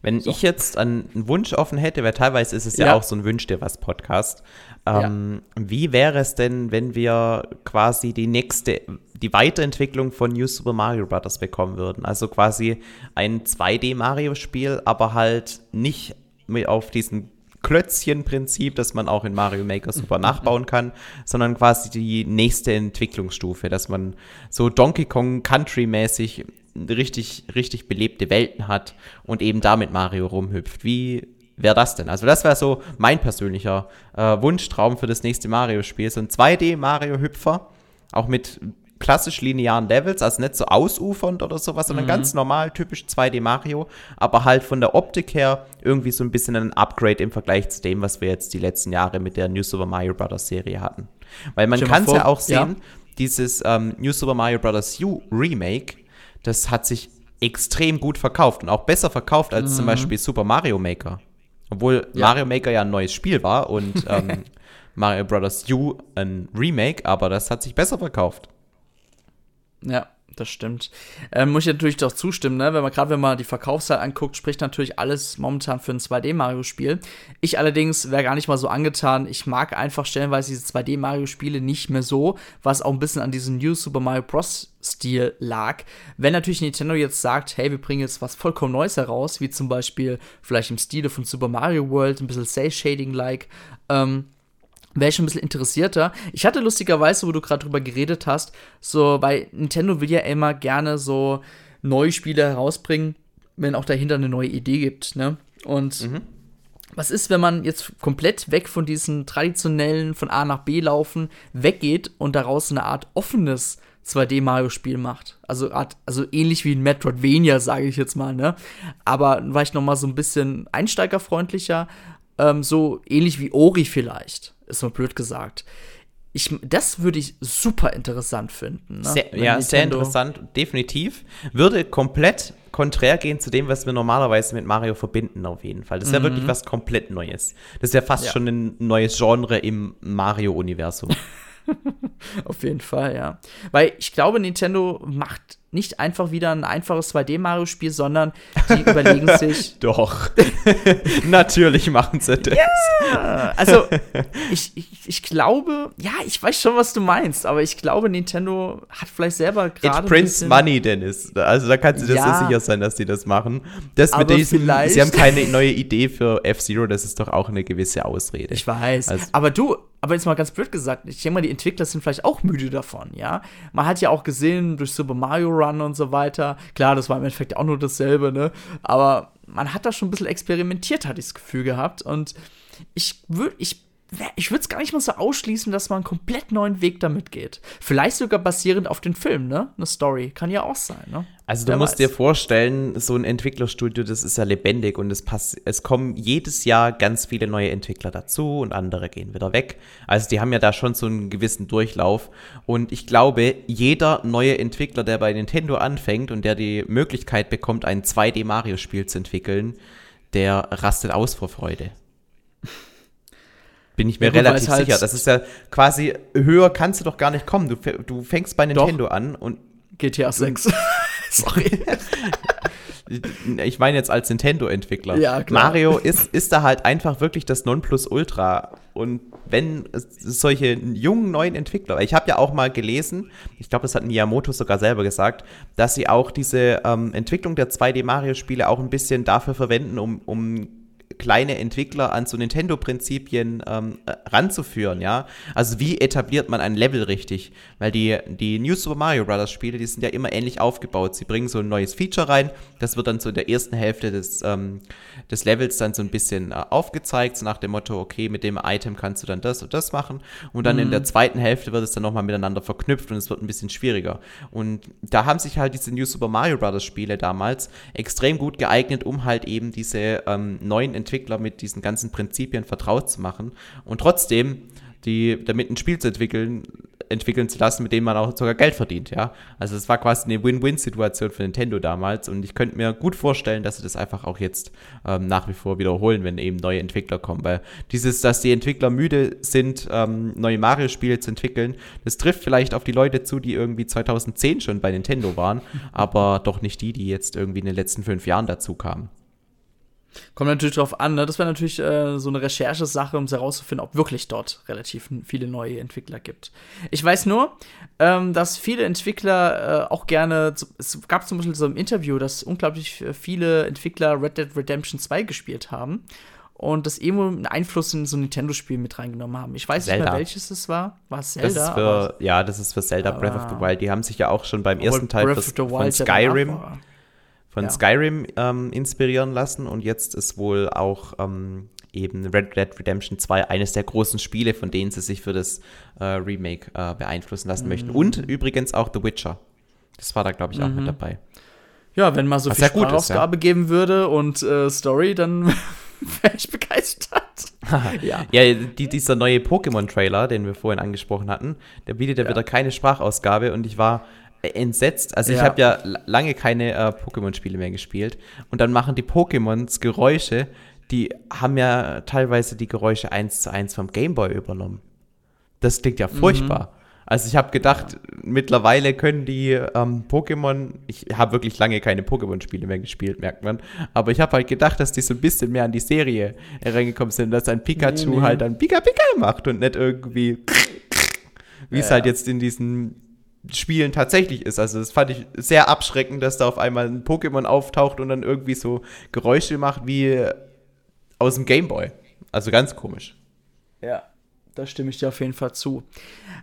Wenn so. ich jetzt einen Wunsch offen hätte, weil teilweise ist es ja, ja auch so ein Wünsch dir was Podcast. Ähm, ja. Wie wäre es denn, wenn wir quasi die nächste, die Weiterentwicklung von New Super Mario Bros. bekommen würden? Also quasi ein 2D-Mario-Spiel, aber halt nicht mit auf diesen Klötzchen-Prinzip, das man auch in Mario Maker super mhm. nachbauen kann, sondern quasi die nächste Entwicklungsstufe, dass man so Donkey Kong Country-mäßig richtig, richtig belebte Welten hat und eben damit Mario rumhüpft. Wie wäre das denn? Also das wäre so mein persönlicher äh, Wunschtraum für das nächste Mario-Spiel. So ein 2D-Mario-Hüpfer, auch mit klassisch linearen Levels, also nicht so ausufernd oder sowas, sondern mhm. ganz normal, typisch 2D Mario, aber halt von der Optik her irgendwie so ein bisschen ein Upgrade im Vergleich zu dem, was wir jetzt die letzten Jahre mit der New Super Mario Bros. Serie hatten. Weil man kann es ja auch sehen, ja. dieses ähm, New Super Mario Bros. U Remake, das hat sich extrem gut verkauft und auch besser verkauft als mhm. zum Beispiel Super Mario Maker. Obwohl ja. Mario Maker ja ein neues Spiel war und ähm, Mario Bros. U ein Remake, aber das hat sich besser verkauft. Ja, das stimmt. Ähm, muss ich natürlich doch zustimmen, ne? Wenn man gerade wenn man die Verkaufszahl anguckt, spricht natürlich alles momentan für ein 2D-Mario-Spiel. Ich allerdings wäre gar nicht mal so angetan. Ich mag einfach stellenweise diese 2D-Mario-Spiele nicht mehr so, was auch ein bisschen an diesem New Super Mario Bros. Stil lag. Wenn natürlich Nintendo jetzt sagt, hey, wir bringen jetzt was vollkommen Neues heraus, wie zum Beispiel vielleicht im Stile von Super Mario World, ein bisschen Cell-Shading-like, ähm, wäre ich schon ein bisschen interessierter. Ich hatte lustigerweise, wo du gerade drüber geredet hast, so, weil Nintendo will ja immer gerne so neue Spiele herausbringen, wenn auch dahinter eine neue Idee gibt, ne? Und mhm. was ist, wenn man jetzt komplett weg von diesen traditionellen von A nach B laufen weggeht und daraus eine Art offenes 2D-Mario-Spiel macht. Also, Art, also ähnlich wie ein Metroidvania, sage ich jetzt mal, ne? Aber war ich noch mal so ein bisschen einsteigerfreundlicher, ähm, so ähnlich wie Ori vielleicht ist mal blöd gesagt. Ich, das würde ich super interessant finden. Ne? Sehr, ja, Nintendo sehr interessant, definitiv. Würde komplett konträr gehen zu dem, was wir normalerweise mit Mario verbinden, auf jeden Fall. Das ist mhm. ja wirklich was komplett Neues. Das ist ja fast ja. schon ein neues Genre im Mario-Universum. auf jeden Fall, ja. Weil ich glaube, Nintendo macht nicht einfach wieder ein einfaches 2D-Mario-Spiel, sondern die überlegen sich. Doch. Natürlich machen sie das. Ja, also ich, ich, ich glaube, ja, ich weiß schon, was du meinst, aber ich glaube, Nintendo hat vielleicht selber gerade. It prints money, Dennis. Also da kannst du dir ja, so sicher sein, dass die das machen. Das mit diesem, sie haben keine neue Idee für F-Zero, das ist doch auch eine gewisse Ausrede. Ich weiß. Also, aber du, aber jetzt mal ganz blöd gesagt, ich denke mal, die Entwickler sind vielleicht auch müde davon, ja. Man hat ja auch gesehen durch Super Mario Run und so weiter. Klar, das war im Endeffekt auch nur dasselbe, ne? Aber man hat da schon ein bisschen experimentiert, hatte ich das Gefühl gehabt. Und ich würde, ich ich würde es gar nicht mal so ausschließen, dass man einen komplett neuen Weg damit geht. Vielleicht sogar basierend auf den Film, ne? Eine Story. Kann ja auch sein, ne? Also du Wer musst weiß. dir vorstellen, so ein Entwicklerstudio, das ist ja lebendig und es, pass es kommen jedes Jahr ganz viele neue Entwickler dazu und andere gehen wieder weg. Also die haben ja da schon so einen gewissen Durchlauf. Und ich glaube, jeder neue Entwickler, der bei Nintendo anfängt und der die Möglichkeit bekommt, ein 2D-Mario-Spiel zu entwickeln, der rastet aus vor Freude. Bin ich mir ja, relativ halt sicher. Das ist ja quasi, höher kannst du doch gar nicht kommen. Du, du fängst bei Nintendo doch. an und. GTA 6. Sorry. ich meine jetzt als Nintendo-Entwickler. Ja, klar. Mario ist, ist da halt einfach wirklich das Nonplusultra. Und wenn solche jungen neuen Entwickler, ich habe ja auch mal gelesen, ich glaube, das hat Miyamoto sogar selber gesagt, dass sie auch diese ähm, Entwicklung der 2D-Mario-Spiele auch ein bisschen dafür verwenden, um, um kleine Entwickler an so Nintendo-Prinzipien ähm, äh, ranzuführen, ja. Also wie etabliert man ein Level richtig? Weil die, die New Super Mario Bros. Spiele, die sind ja immer ähnlich aufgebaut. Sie bringen so ein neues Feature rein, das wird dann so in der ersten Hälfte des, ähm, des Levels dann so ein bisschen äh, aufgezeigt, so nach dem Motto, okay, mit dem Item kannst du dann das und das machen. Und dann mhm. in der zweiten Hälfte wird es dann nochmal miteinander verknüpft und es wird ein bisschen schwieriger. Und da haben sich halt diese New Super Mario Bros. Spiele damals extrem gut geeignet, um halt eben diese ähm, neuen Entwickler mit diesen ganzen Prinzipien vertraut zu machen und trotzdem die damit ein Spiel zu entwickeln, entwickeln zu lassen, mit dem man auch sogar Geld verdient, ja. Also es war quasi eine Win-Win-Situation für Nintendo damals und ich könnte mir gut vorstellen, dass sie das einfach auch jetzt ähm, nach wie vor wiederholen, wenn eben neue Entwickler kommen, weil dieses, dass die Entwickler müde sind, ähm, neue Mario-Spiele zu entwickeln, das trifft vielleicht auf die Leute zu, die irgendwie 2010 schon bei Nintendo waren, aber doch nicht die, die jetzt irgendwie in den letzten fünf Jahren dazu kamen. Kommt natürlich drauf an, ne? Das wäre natürlich äh, so eine Recherchesache, um herauszufinden, ob wirklich dort relativ viele neue Entwickler gibt. Ich weiß nur, ähm, dass viele Entwickler äh, auch gerne, es gab zum Beispiel so ein Interview, dass unglaublich viele Entwickler Red Dead Redemption 2 gespielt haben und das irgendwo einen Einfluss in so ein Nintendo-Spiel mit reingenommen haben. Ich weiß Zelda. nicht mehr, welches es war. War es Zelda? Das ist für, ja, das ist für Zelda Breath of the Wild. Die haben sich ja auch schon beim ersten Teil von Skyrim von ja. Skyrim ähm, inspirieren lassen und jetzt ist wohl auch ähm, eben Red Dead Redemption 2 eines der großen Spiele, von denen sie sich für das äh, Remake äh, beeinflussen lassen mhm. möchten. Und übrigens auch The Witcher. Das war da, glaube ich, auch mhm. mit dabei. Ja, wenn mal so Was viel Sprachausgabe ja. geben würde und äh, Story, dann wäre ich begeistert. ja, ja die, dieser neue Pokémon-Trailer, den wir vorhin angesprochen hatten, der bietet ja wieder keine Sprachausgabe und ich war entsetzt. Also ja. ich habe ja lange keine äh, Pokémon-Spiele mehr gespielt und dann machen die Pokémons Geräusche, die haben ja teilweise die Geräusche eins zu eins vom Gameboy übernommen. Das klingt ja furchtbar. Mhm. Also ich habe gedacht, ja. mittlerweile können die ähm, Pokémon, ich habe wirklich lange keine Pokémon-Spiele mehr gespielt, merkt man, aber ich habe halt gedacht, dass die so ein bisschen mehr an die Serie hereingekommen sind, dass ein Pikachu nee, nee. halt dann Pika Pika macht und nicht irgendwie, wie es ja. halt jetzt in diesen Spielen tatsächlich ist. Also das fand ich sehr abschreckend, dass da auf einmal ein Pokémon auftaucht und dann irgendwie so Geräusche macht wie aus dem Gameboy. Also ganz komisch. Ja. Da stimme ich dir auf jeden Fall zu.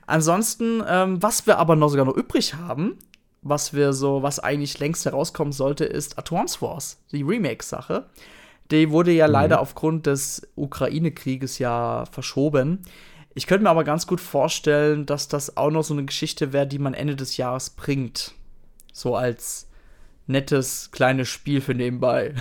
Ansonsten, ähm, was wir aber noch sogar noch übrig haben, was wir so, was eigentlich längst herauskommen sollte, ist Atoms Wars, die Remake-Sache. Die wurde ja mhm. leider aufgrund des Ukraine-Krieges ja verschoben. Ich könnte mir aber ganz gut vorstellen, dass das auch noch so eine Geschichte wäre, die man Ende des Jahres bringt. So als nettes kleines Spiel für nebenbei.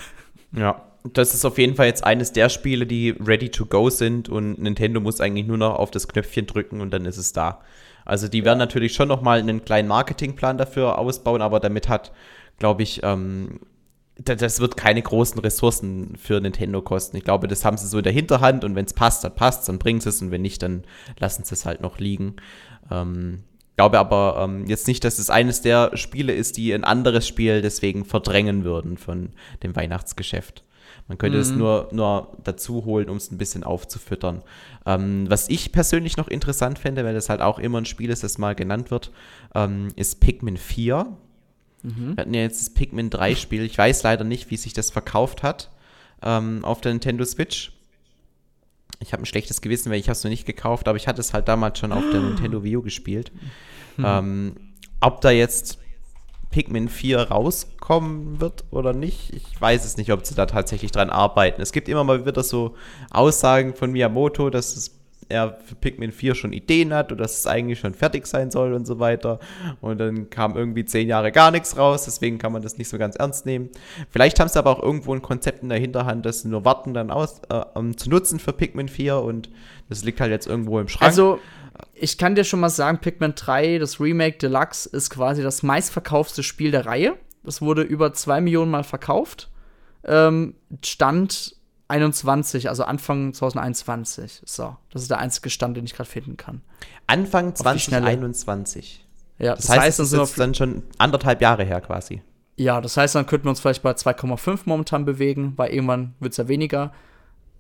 Ja das ist auf jeden Fall jetzt eines der Spiele, die ready to go sind und Nintendo muss eigentlich nur noch auf das Knöpfchen drücken und dann ist es da. Also die werden natürlich schon noch mal einen kleinen Marketingplan dafür ausbauen, aber damit hat, glaube ich, ähm, das wird keine großen Ressourcen für Nintendo kosten. Ich glaube, das haben sie so in der Hinterhand und wenn es passt, dann passt dann bringen sie es und wenn nicht, dann lassen sie es halt noch liegen. Ähm, glaube aber ähm, jetzt nicht, dass es eines der Spiele ist, die ein anderes Spiel deswegen verdrängen würden von dem Weihnachtsgeschäft. Man könnte es mhm. nur, nur dazu holen, um es ein bisschen aufzufüttern. Ähm, was ich persönlich noch interessant fände, weil das halt auch immer ein Spiel ist, das mal genannt wird, ähm, ist Pikmin 4. Mhm. Wir hatten ja jetzt das Pikmin 3 Spiel. Ich weiß leider nicht, wie sich das verkauft hat ähm, auf der Nintendo Switch. Ich habe ein schlechtes Gewissen, weil ich es noch nicht gekauft, aber ich hatte es halt damals schon auf der Nintendo Wii U gespielt. Mhm. Ähm, ob da jetzt Pikmin 4 rauskommen wird oder nicht. Ich weiß es nicht, ob sie da tatsächlich dran arbeiten. Es gibt immer mal wieder so Aussagen von Miyamoto, dass es er für Pikmin 4 schon Ideen hat und dass es eigentlich schon fertig sein soll und so weiter. Und dann kam irgendwie zehn Jahre gar nichts raus, deswegen kann man das nicht so ganz ernst nehmen. Vielleicht haben sie aber auch irgendwo ein Konzept in der Hinterhand, das nur warten, dann aus, äh, um, zu nutzen für Pikmin 4 und das liegt halt jetzt irgendwo im Schrank. Also, ich kann dir schon mal sagen, Pikmin 3, das Remake Deluxe, ist quasi das meistverkaufte Spiel der Reihe. Das wurde über zwei Millionen Mal verkauft. Ähm, Stand 21, also Anfang 2021. So, das ist der einzige Stand, den ich gerade finden kann. Anfang 2021. Ja, das, das heißt, heißt, das ist dann schon anderthalb Jahre her quasi. Ja, das heißt, dann könnten wir uns vielleicht bei 2,5 momentan bewegen, weil irgendwann wird es ja weniger.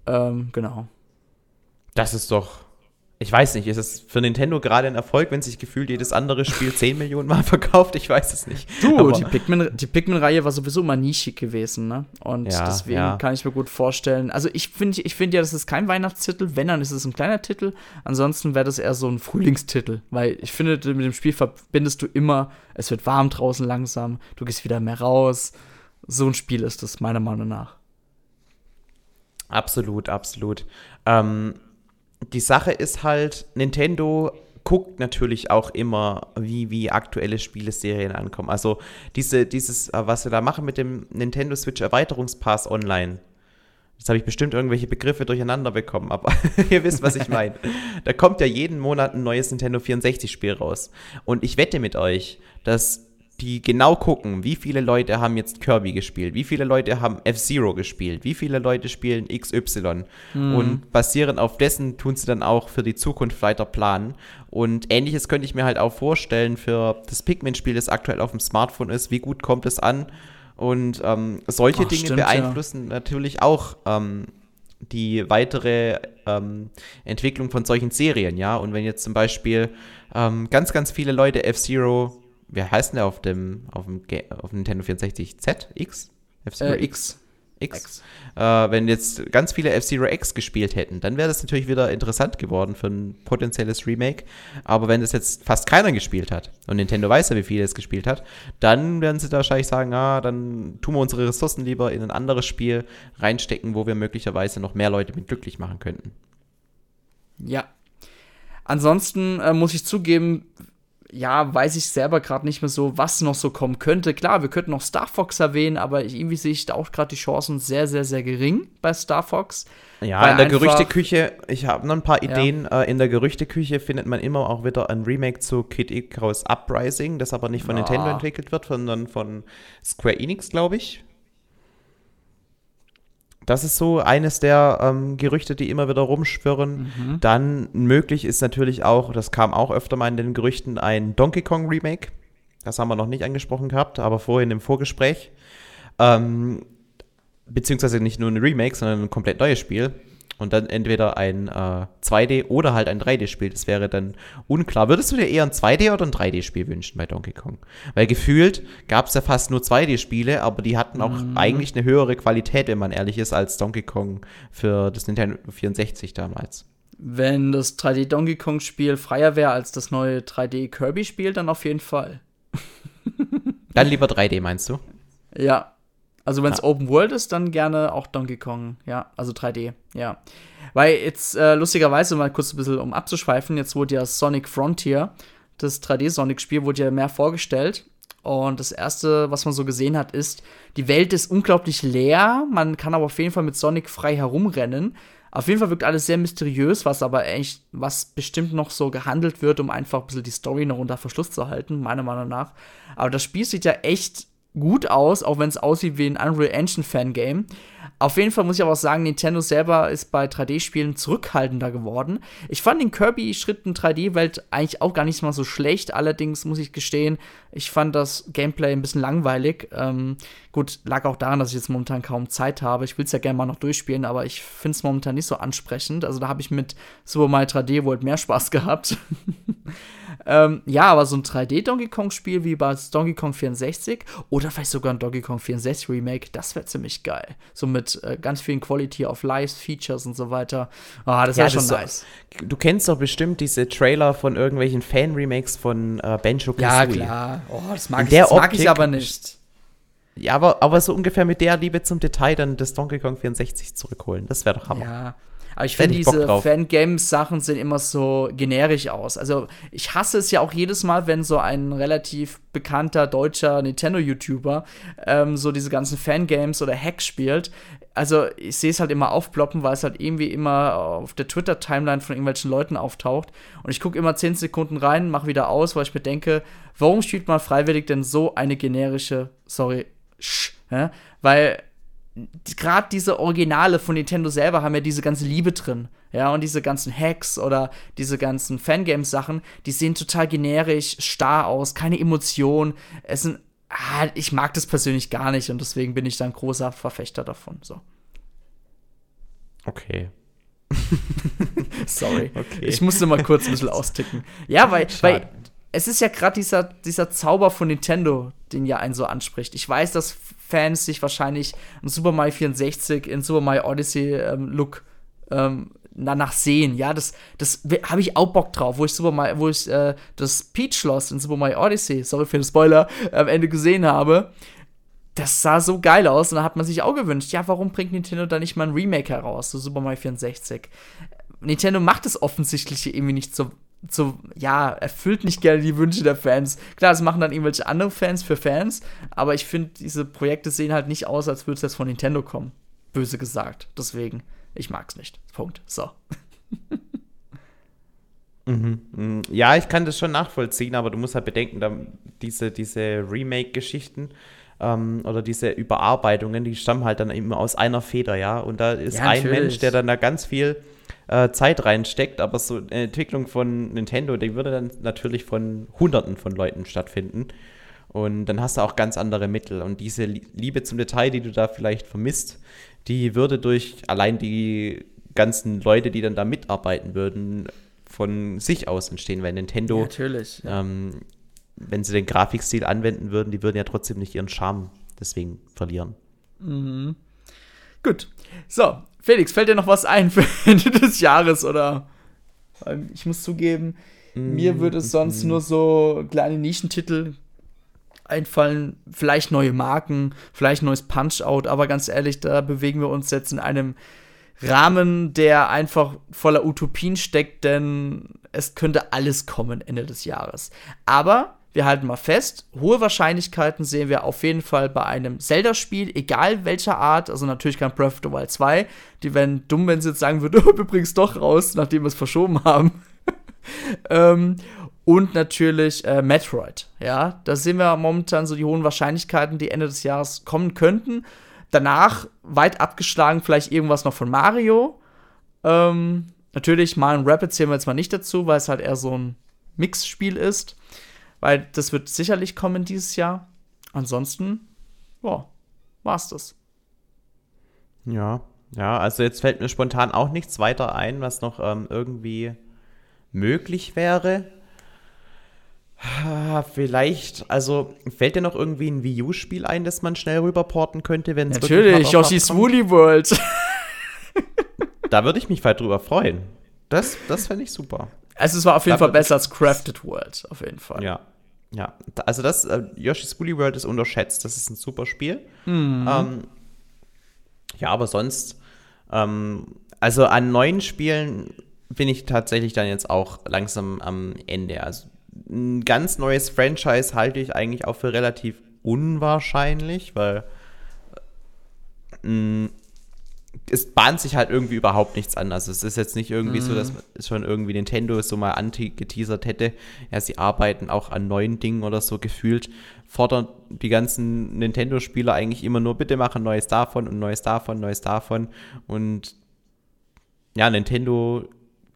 Ähm, genau. Das ist doch ich weiß nicht, ist es für Nintendo gerade ein Erfolg, wenn sich gefühlt jedes andere Spiel 10 Millionen Mal verkauft? Ich weiß es nicht. Du, Aber die Pikmin-Reihe Pikmin war sowieso immer nischig gewesen, ne? Und ja, deswegen ja. kann ich mir gut vorstellen. Also ich finde ich find ja, das ist kein Weihnachtstitel. Wenn, dann ist es ein kleiner Titel. Ansonsten wäre das eher so ein Frühlingstitel. Weil ich finde, mit dem Spiel verbindest du immer, es wird warm draußen langsam, du gehst wieder mehr raus. So ein Spiel ist das, meiner Meinung nach. Absolut, absolut. Ähm, die Sache ist halt, Nintendo guckt natürlich auch immer, wie, wie aktuelle Spieleserien ankommen. Also diese, dieses, äh, was wir da machen mit dem Nintendo Switch Erweiterungspass online. Jetzt habe ich bestimmt irgendwelche Begriffe durcheinander bekommen, aber ihr wisst, was ich meine. Da kommt ja jeden Monat ein neues Nintendo 64-Spiel raus. Und ich wette mit euch, dass die genau gucken, wie viele Leute haben jetzt Kirby gespielt, wie viele Leute haben F-Zero gespielt, wie viele Leute spielen XY. Mhm. Und basierend auf dessen tun sie dann auch für die Zukunft weiter planen. Und ähnliches könnte ich mir halt auch vorstellen für das Pikmin-Spiel, das aktuell auf dem Smartphone ist. Wie gut kommt es an? Und ähm, solche Ach, Dinge stimmt, beeinflussen ja. natürlich auch ähm, die weitere ähm, Entwicklung von solchen Serien, ja. Und wenn jetzt zum Beispiel ähm, ganz, ganz viele Leute F-Zero wie heißt denn der auf dem, auf dem, auf dem Nintendo 64? Z? X? Äh, X. X. X. Äh, wenn jetzt ganz viele F-Zero X gespielt hätten, dann wäre das natürlich wieder interessant geworden für ein potenzielles Remake. Aber wenn das jetzt fast keiner gespielt hat und Nintendo weiß ja, wie viele es gespielt hat, dann werden sie da wahrscheinlich sagen, ah, dann tun wir unsere Ressourcen lieber in ein anderes Spiel reinstecken, wo wir möglicherweise noch mehr Leute mit glücklich machen könnten. Ja. Ansonsten äh, muss ich zugeben, ja, weiß ich selber gerade nicht mehr so, was noch so kommen könnte. Klar, wir könnten noch Star Fox erwähnen, aber irgendwie sehe ich da auch gerade die Chancen sehr, sehr, sehr gering bei Star Fox. Ja, in der Gerüchteküche, ich habe noch ein paar Ideen. Ja. Äh, in der Gerüchteküche findet man immer auch wieder ein Remake zu Kid Icarus Uprising, das aber nicht von ja. Nintendo entwickelt wird, sondern von Square Enix, glaube ich. Das ist so eines der ähm, Gerüchte, die immer wieder rumschwirren. Mhm. Dann möglich ist natürlich auch, das kam auch öfter mal in den Gerüchten, ein Donkey Kong Remake. Das haben wir noch nicht angesprochen gehabt, aber vorhin im Vorgespräch. Ähm, beziehungsweise nicht nur ein Remake, sondern ein komplett neues Spiel und dann entweder ein äh, 2D oder halt ein 3D-Spiel. Das wäre dann unklar. Würdest du dir eher ein 2D oder ein 3D-Spiel wünschen bei Donkey Kong? Weil gefühlt gab es ja fast nur 2D-Spiele, aber die hatten auch mhm. eigentlich eine höhere Qualität, wenn man ehrlich ist, als Donkey Kong für das Nintendo 64 damals. Wenn das 3D Donkey Kong Spiel freier wäre als das neue 3D Kirby Spiel, dann auf jeden Fall. dann lieber 3D, meinst du? Ja, also wenn es ja. Open World ist, dann gerne auch Donkey Kong, ja, also 3D, ja. Weil jetzt äh, lustigerweise mal kurz ein bisschen um abzuschweifen, jetzt wurde ja Sonic Frontier, das 3D-Sonic-Spiel, wurde ja mehr vorgestellt. Und das erste, was man so gesehen hat, ist, die Welt ist unglaublich leer, man kann aber auf jeden Fall mit Sonic frei herumrennen. Auf jeden Fall wirkt alles sehr mysteriös, was aber echt, was bestimmt noch so gehandelt wird, um einfach ein bisschen die Story noch unter Verschluss zu halten, meiner Meinung nach. Aber das Spiel sieht ja echt gut aus, auch wenn es aussieht wie ein Unreal Engine Fangame. Auf jeden Fall muss ich aber auch sagen, Nintendo selber ist bei 3D-Spielen zurückhaltender geworden. Ich fand den Kirby-Schritt in 3D-Welt eigentlich auch gar nicht mal so schlecht. Allerdings muss ich gestehen, ich fand das Gameplay ein bisschen langweilig. Ähm, gut, lag auch daran, dass ich jetzt momentan kaum Zeit habe. Ich will es ja gerne mal noch durchspielen, aber ich finde es momentan nicht so ansprechend. Also da habe ich mit Super Mario 3D World mehr Spaß gehabt. Ähm, ja, aber so ein 3D-Donkey Kong-Spiel wie bei Donkey Kong 64 oder vielleicht sogar ein Donkey Kong 64 Remake, das wäre ziemlich geil. So mit äh, ganz vielen Quality of Life Features und so weiter. Ah, das wäre ja, schon nice. So, du kennst doch bestimmt diese Trailer von irgendwelchen Fan-Remakes von äh, Benjo Kazooie. Ja, klar. Oh, das mag, ich, das mag ich aber nicht. Ja, aber, aber so ungefähr mit der Liebe zum Detail dann das Donkey Kong 64 zurückholen. Das wäre doch Hammer. Ja, aber ich finde, diese Fangames-Sachen sehen immer so generisch aus. Also, ich hasse es ja auch jedes Mal, wenn so ein relativ bekannter deutscher Nintendo-YouTuber ähm, so diese ganzen Fangames oder Hacks spielt. Also, ich sehe es halt immer aufploppen, weil es halt irgendwie immer auf der Twitter-Timeline von irgendwelchen Leuten auftaucht. Und ich gucke immer 10 Sekunden rein, mache wieder aus, weil ich mir denke, warum spielt man freiwillig denn so eine generische, sorry, sch, ja? weil gerade diese Originale von Nintendo selber haben ja diese ganze Liebe drin. Ja, und diese ganzen Hacks oder diese ganzen Fangames-Sachen, die sehen total generisch, starr aus, keine Emotion. Es sind, ah, ich mag das persönlich gar nicht und deswegen bin ich dann großer Verfechter davon. So. Okay. Sorry. Okay. Ich musste mal kurz ein bisschen austicken. Ja, weil, weil es ist ja gerade dieser, dieser Zauber von Nintendo, den ja einen so anspricht. Ich weiß, dass Fans sich wahrscheinlich ein Super Mario 64 in Super Mario Odyssey ähm, Look ähm, danach sehen. Ja, das, das habe ich auch Bock drauf, wo ich Super Mario, wo ich äh, das Peach Schloss in Super Mario Odyssey, sorry für den Spoiler, am Ende gesehen habe. Das sah so geil aus und da hat man sich auch gewünscht, ja, warum bringt Nintendo da nicht mal ein Remake heraus, so Super Mario 64? Nintendo macht es offensichtlich irgendwie nicht so so, ja, erfüllt nicht gerne die Wünsche der Fans. Klar, das machen dann irgendwelche andere Fans für Fans, aber ich finde, diese Projekte sehen halt nicht aus, als würde es jetzt von Nintendo kommen. Böse gesagt. Deswegen, ich mag's nicht. Punkt. So. Mhm. mhm. Ja, ich kann das schon nachvollziehen, aber du musst halt bedenken, diese, diese Remake-Geschichten ähm, oder diese Überarbeitungen, die stammen halt dann immer aus einer Feder, ja. Und da ist ja, ein Mensch, der dann da ganz viel äh, Zeit reinsteckt, aber so eine Entwicklung von Nintendo, die würde dann natürlich von Hunderten von Leuten stattfinden. Und dann hast du auch ganz andere Mittel. Und diese Liebe zum Detail, die du da vielleicht vermisst, die würde durch allein die ganzen Leute, die dann da mitarbeiten würden, von sich aus entstehen, weil Nintendo, ja, natürlich, ja. Ähm, wenn sie den Grafikstil anwenden würden, die würden ja trotzdem nicht ihren Charme deswegen verlieren. Mhm. Gut. So, Felix, fällt dir noch was ein für Ende des Jahres oder? Ich muss zugeben, mm, mir würde es sonst mm. nur so kleine Nischentitel einfallen, vielleicht neue Marken, vielleicht neues Punch-Out, aber ganz ehrlich, da bewegen wir uns jetzt in einem Rahmen, der einfach voller Utopien steckt, denn es könnte alles kommen Ende des Jahres. Aber wir halten mal fest, hohe Wahrscheinlichkeiten sehen wir auf jeden Fall bei einem Zelda-Spiel, egal welcher Art, also natürlich kein Breath of the Wild 2. Die wären dumm, wenn sie jetzt sagen würden, oh, übrigens doch raus, nachdem wir es verschoben haben. ähm, und natürlich äh, Metroid. Ja, da sehen wir momentan so die hohen Wahrscheinlichkeiten, die Ende des Jahres kommen könnten. Danach weit abgeschlagen vielleicht irgendwas noch von Mario. Ähm, natürlich, Mario Rapids zählen wir jetzt mal nicht dazu, weil es halt eher so ein Mix-Spiel ist. Weil das wird sicherlich kommen dieses Jahr. Ansonsten, ja, war's das. Ja, ja, also jetzt fällt mir spontan auch nichts weiter ein, was noch ähm, irgendwie möglich wäre. Ah, vielleicht, also fällt dir noch irgendwie ein Wii U-Spiel ein, das man schnell rüberporten könnte, wenn es Natürlich, Yoshi's Woolly World. da würde ich mich weit drüber freuen. Das, das fände ich super. Also es war auf jeden Fall besser als Crafted World, auf jeden Fall. Ja. Ja, also das, äh, Yoshi's Woolly World ist unterschätzt. Das ist ein super Spiel. Mhm. Ähm, ja, aber sonst, ähm, also an neuen Spielen bin ich tatsächlich dann jetzt auch langsam am Ende. Also ein ganz neues Franchise halte ich eigentlich auch für relativ unwahrscheinlich, weil äh, es bahnt sich halt irgendwie überhaupt nichts an. Also es ist jetzt nicht irgendwie mm. so, dass es schon irgendwie Nintendo so mal angeteasert hätte. Ja, sie arbeiten auch an neuen Dingen oder so gefühlt. Fordern die ganzen Nintendo-Spieler eigentlich immer nur, bitte machen Neues davon und Neues davon, Neues davon. Und ja, Nintendo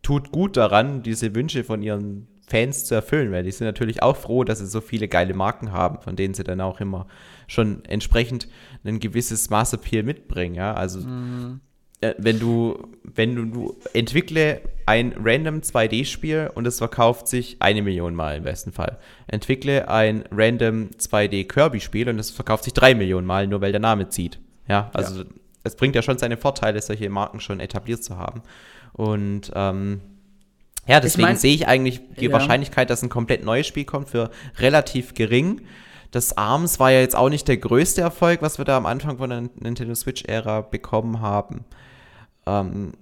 tut gut daran, diese Wünsche von ihren Fans zu erfüllen, weil die sind natürlich auch froh, dass sie so viele geile Marken haben, von denen sie dann auch immer schon entsprechend ein gewisses Maßappeal mitbringen. Ja? Also mhm. wenn du, wenn du, du entwickle ein random 2D-Spiel und es verkauft sich eine Million Mal im besten Fall. Entwickle ein random 2D Kirby-Spiel und es verkauft sich drei Millionen Mal, nur weil der Name zieht. Ja, also ja. es bringt ja schon seine Vorteile, solche Marken schon etabliert zu haben. Und ähm, ja, deswegen ich mein, sehe ich eigentlich die ja. Wahrscheinlichkeit, dass ein komplett neues Spiel kommt, für relativ gering. Das ARMS war ja jetzt auch nicht der größte Erfolg, was wir da am Anfang von der Nintendo Switch-Ära bekommen haben. Ähm,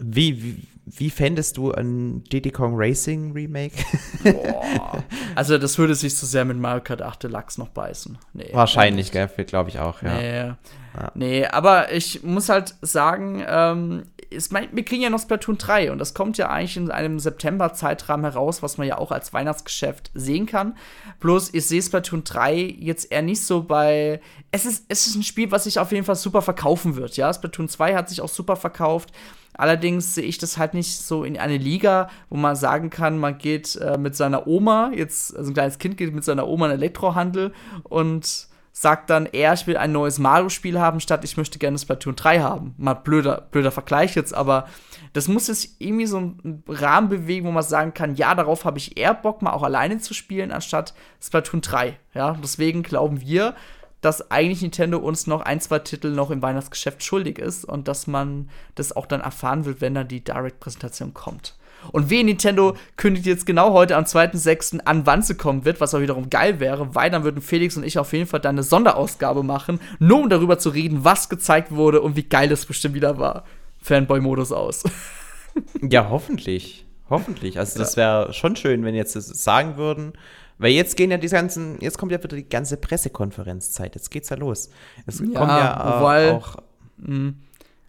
wie, wie, wie fändest du ein Diddy Kong Racing Remake? Boah. Also, das würde sich so sehr mit Mario Kart 8 Deluxe noch beißen. Nee, Wahrscheinlich, gell? Glaube ich auch, ja. Nee. Ja. nee, aber ich muss halt sagen, ähm, ist mein, wir kriegen ja noch Splatoon 3 und das kommt ja eigentlich in einem September-Zeitrahmen heraus, was man ja auch als Weihnachtsgeschäft sehen kann. Bloß ich sehe Splatoon 3 jetzt eher nicht so bei. Es ist, es ist ein Spiel, was sich auf jeden Fall super verkaufen wird. Ja, Splatoon 2 hat sich auch super verkauft. Allerdings sehe ich das halt nicht so in eine Liga, wo man sagen kann, man geht äh, mit seiner Oma, jetzt, also ein kleines Kind geht mit seiner Oma in Elektrohandel und sagt dann, er, ich will ein neues Mario-Spiel haben, statt ich möchte gerne Splatoon 3 haben. Mal blöder, blöder Vergleich jetzt, aber das muss jetzt irgendwie so einen Rahmen bewegen, wo man sagen kann, ja, darauf habe ich eher Bock, mal auch alleine zu spielen, anstatt Splatoon 3. Ja, deswegen glauben wir, dass eigentlich Nintendo uns noch ein, zwei Titel noch im Weihnachtsgeschäft schuldig ist und dass man das auch dann erfahren wird, wenn dann die Direct-Präsentation kommt. Und wie Nintendo kündigt jetzt genau heute am 2.6. an, wann sie kommen wird, was auch wiederum geil wäre, weil dann würden Felix und ich auf jeden Fall dann eine Sonderausgabe machen, nur um darüber zu reden, was gezeigt wurde und wie geil das bestimmt wieder war. Fanboy-Modus aus. ja, hoffentlich. Hoffentlich. Also, das wäre schon schön, wenn jetzt das sagen würden. Weil jetzt gehen ja die ganzen, jetzt kommt ja wieder die ganze Pressekonferenzzeit. Jetzt geht's ja los. Es ja, kommen ja äh, weil, auch. Mh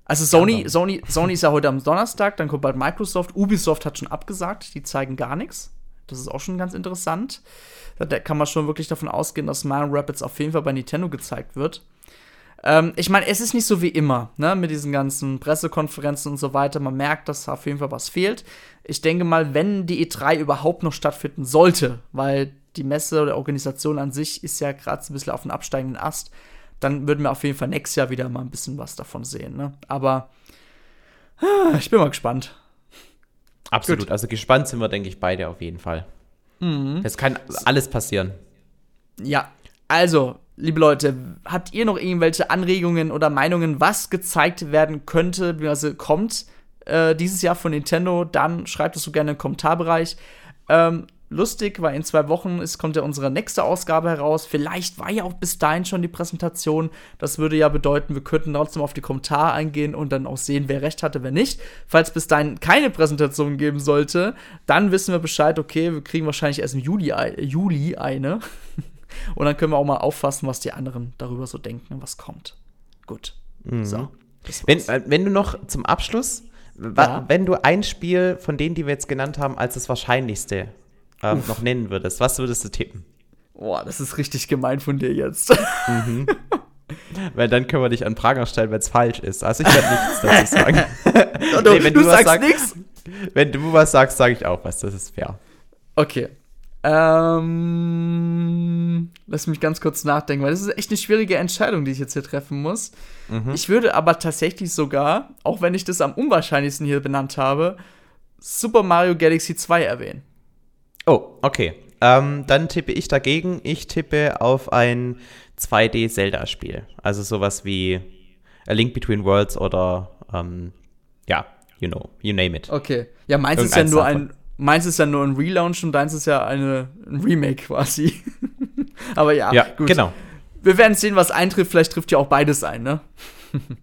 also Sony, Sony, Sony ist ja heute am Donnerstag, dann kommt bald Microsoft. Ubisoft hat schon abgesagt, die zeigen gar nichts. Das ist auch schon ganz interessant. Da kann man schon wirklich davon ausgehen, dass Mario Rapids auf jeden Fall bei Nintendo gezeigt wird. Ähm, ich meine, es ist nicht so wie immer, ne, mit diesen ganzen Pressekonferenzen und so weiter. Man merkt, dass auf jeden Fall was fehlt. Ich denke mal, wenn die E3 überhaupt noch stattfinden sollte, weil die Messe oder Organisation an sich ist ja gerade so ein bisschen auf dem absteigenden Ast, dann würden wir auf jeden Fall nächstes Jahr wieder mal ein bisschen was davon sehen. Ne? Aber ah, ich bin mal gespannt. Absolut. Gut. Also gespannt sind wir, denke ich, beide auf jeden Fall. Mhm. Es kann alles passieren. Ja, also, liebe Leute, habt ihr noch irgendwelche Anregungen oder Meinungen, was gezeigt werden könnte, beziehungsweise kommt äh, dieses Jahr von Nintendo? Dann schreibt es so gerne im Kommentarbereich. Ähm, lustig, weil in zwei Wochen ist, kommt ja unsere nächste Ausgabe heraus. Vielleicht war ja auch bis dahin schon die Präsentation. Das würde ja bedeuten, wir könnten trotzdem auf die Kommentare eingehen und dann auch sehen, wer recht hatte, wer nicht. Falls bis dahin keine Präsentation geben sollte, dann wissen wir Bescheid, okay, wir kriegen wahrscheinlich erst im Juli, Juli eine. und dann können wir auch mal auffassen, was die anderen darüber so denken, was kommt. Gut. Mhm. So. Wenn, äh, wenn du noch zum Abschluss, ja. wenn du ein Spiel von denen, die wir jetzt genannt haben, als das wahrscheinlichste ähm, noch nennen würdest, was würdest du tippen? Boah, das ist richtig gemein von dir jetzt. Mhm. Weil dann können wir dich an Prager stellen, wenn es falsch ist. Also ich werde nichts dazu sagen. du, nee, wenn du, du sagst sag, nichts? Wenn du was sagst, sage ich auch was. Das ist fair. Okay. Ähm, lass mich ganz kurz nachdenken, weil das ist echt eine schwierige Entscheidung, die ich jetzt hier treffen muss. Mhm. Ich würde aber tatsächlich sogar, auch wenn ich das am unwahrscheinlichsten hier benannt habe, Super Mario Galaxy 2 erwähnen. Oh, okay. Ähm, dann tippe ich dagegen. Ich tippe auf ein 2D-Zelda-Spiel. Also sowas wie A Link Between Worlds oder ähm, ja, you know, you name it. Okay. Ja, meins ist ja nur davon. ein meins ist ja nur ein Relaunch und deins ist ja eine, ein Remake quasi. Aber ja, ja, gut. Genau. Wir werden sehen, was eintrifft. Vielleicht trifft ja auch beides ein, ne?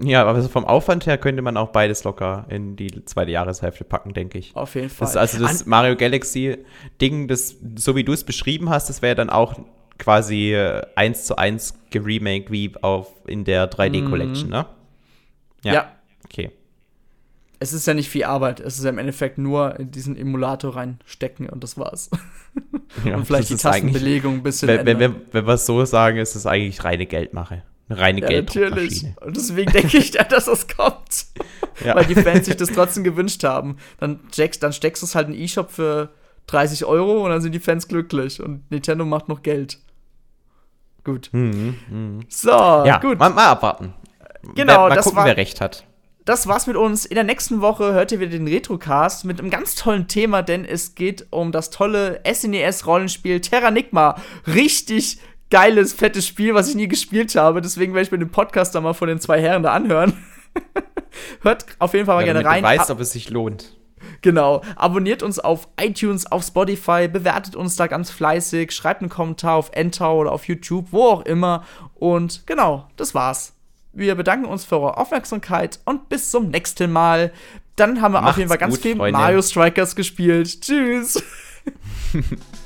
Ja, aber vom Aufwand her könnte man auch beides locker in die zweite Jahreshälfte packen, denke ich. Auf jeden Fall. Das also das An Mario Galaxy-Ding, das, so wie du es beschrieben hast, das wäre dann auch quasi äh, eins zu eins geremaked wie auf in der 3D-Collection, mhm. ne? Ja. ja. Okay. Es ist ja nicht viel Arbeit, es ist ja im Endeffekt nur in diesen Emulator reinstecken und das war's. Ja, und vielleicht die Tastenbelegung ein bisschen. Wenn, wenn, wenn, wenn wir es so sagen, ist es eigentlich reine Geldmache. Eine reine ja, Natürlich. Und deswegen denke ich ja, dass das kommt. Ja. Weil die Fans sich das trotzdem gewünscht haben. Dann, checkst, dann steckst du es halt in E-Shop für 30 Euro und dann sind die Fans glücklich. Und Nintendo macht noch Geld. Gut. Mhm, mh. So, ja, gut. Mal, mal abwarten. Genau, wer, mal gucken, war, wer recht hat. Das war's mit uns. In der nächsten Woche hört ihr wieder den Retrocast mit einem ganz tollen Thema, denn es geht um das tolle SNES-Rollenspiel Terranigma. Richtig geiles, fettes Spiel, was ich nie gespielt habe. Deswegen werde ich mir den Podcast da mal von den zwei Herren da anhören. Hört auf jeden Fall mal ja, gerne rein. Du weißt, ob es sich lohnt. Genau. Abonniert uns auf iTunes, auf Spotify, bewertet uns da ganz fleißig, schreibt einen Kommentar auf Entau oder auf YouTube, wo auch immer. Und genau, das war's. Wir bedanken uns für eure Aufmerksamkeit und bis zum nächsten Mal. Dann haben wir Macht's auf jeden Fall ganz gut, viel Freunde. Mario Strikers gespielt. Tschüss.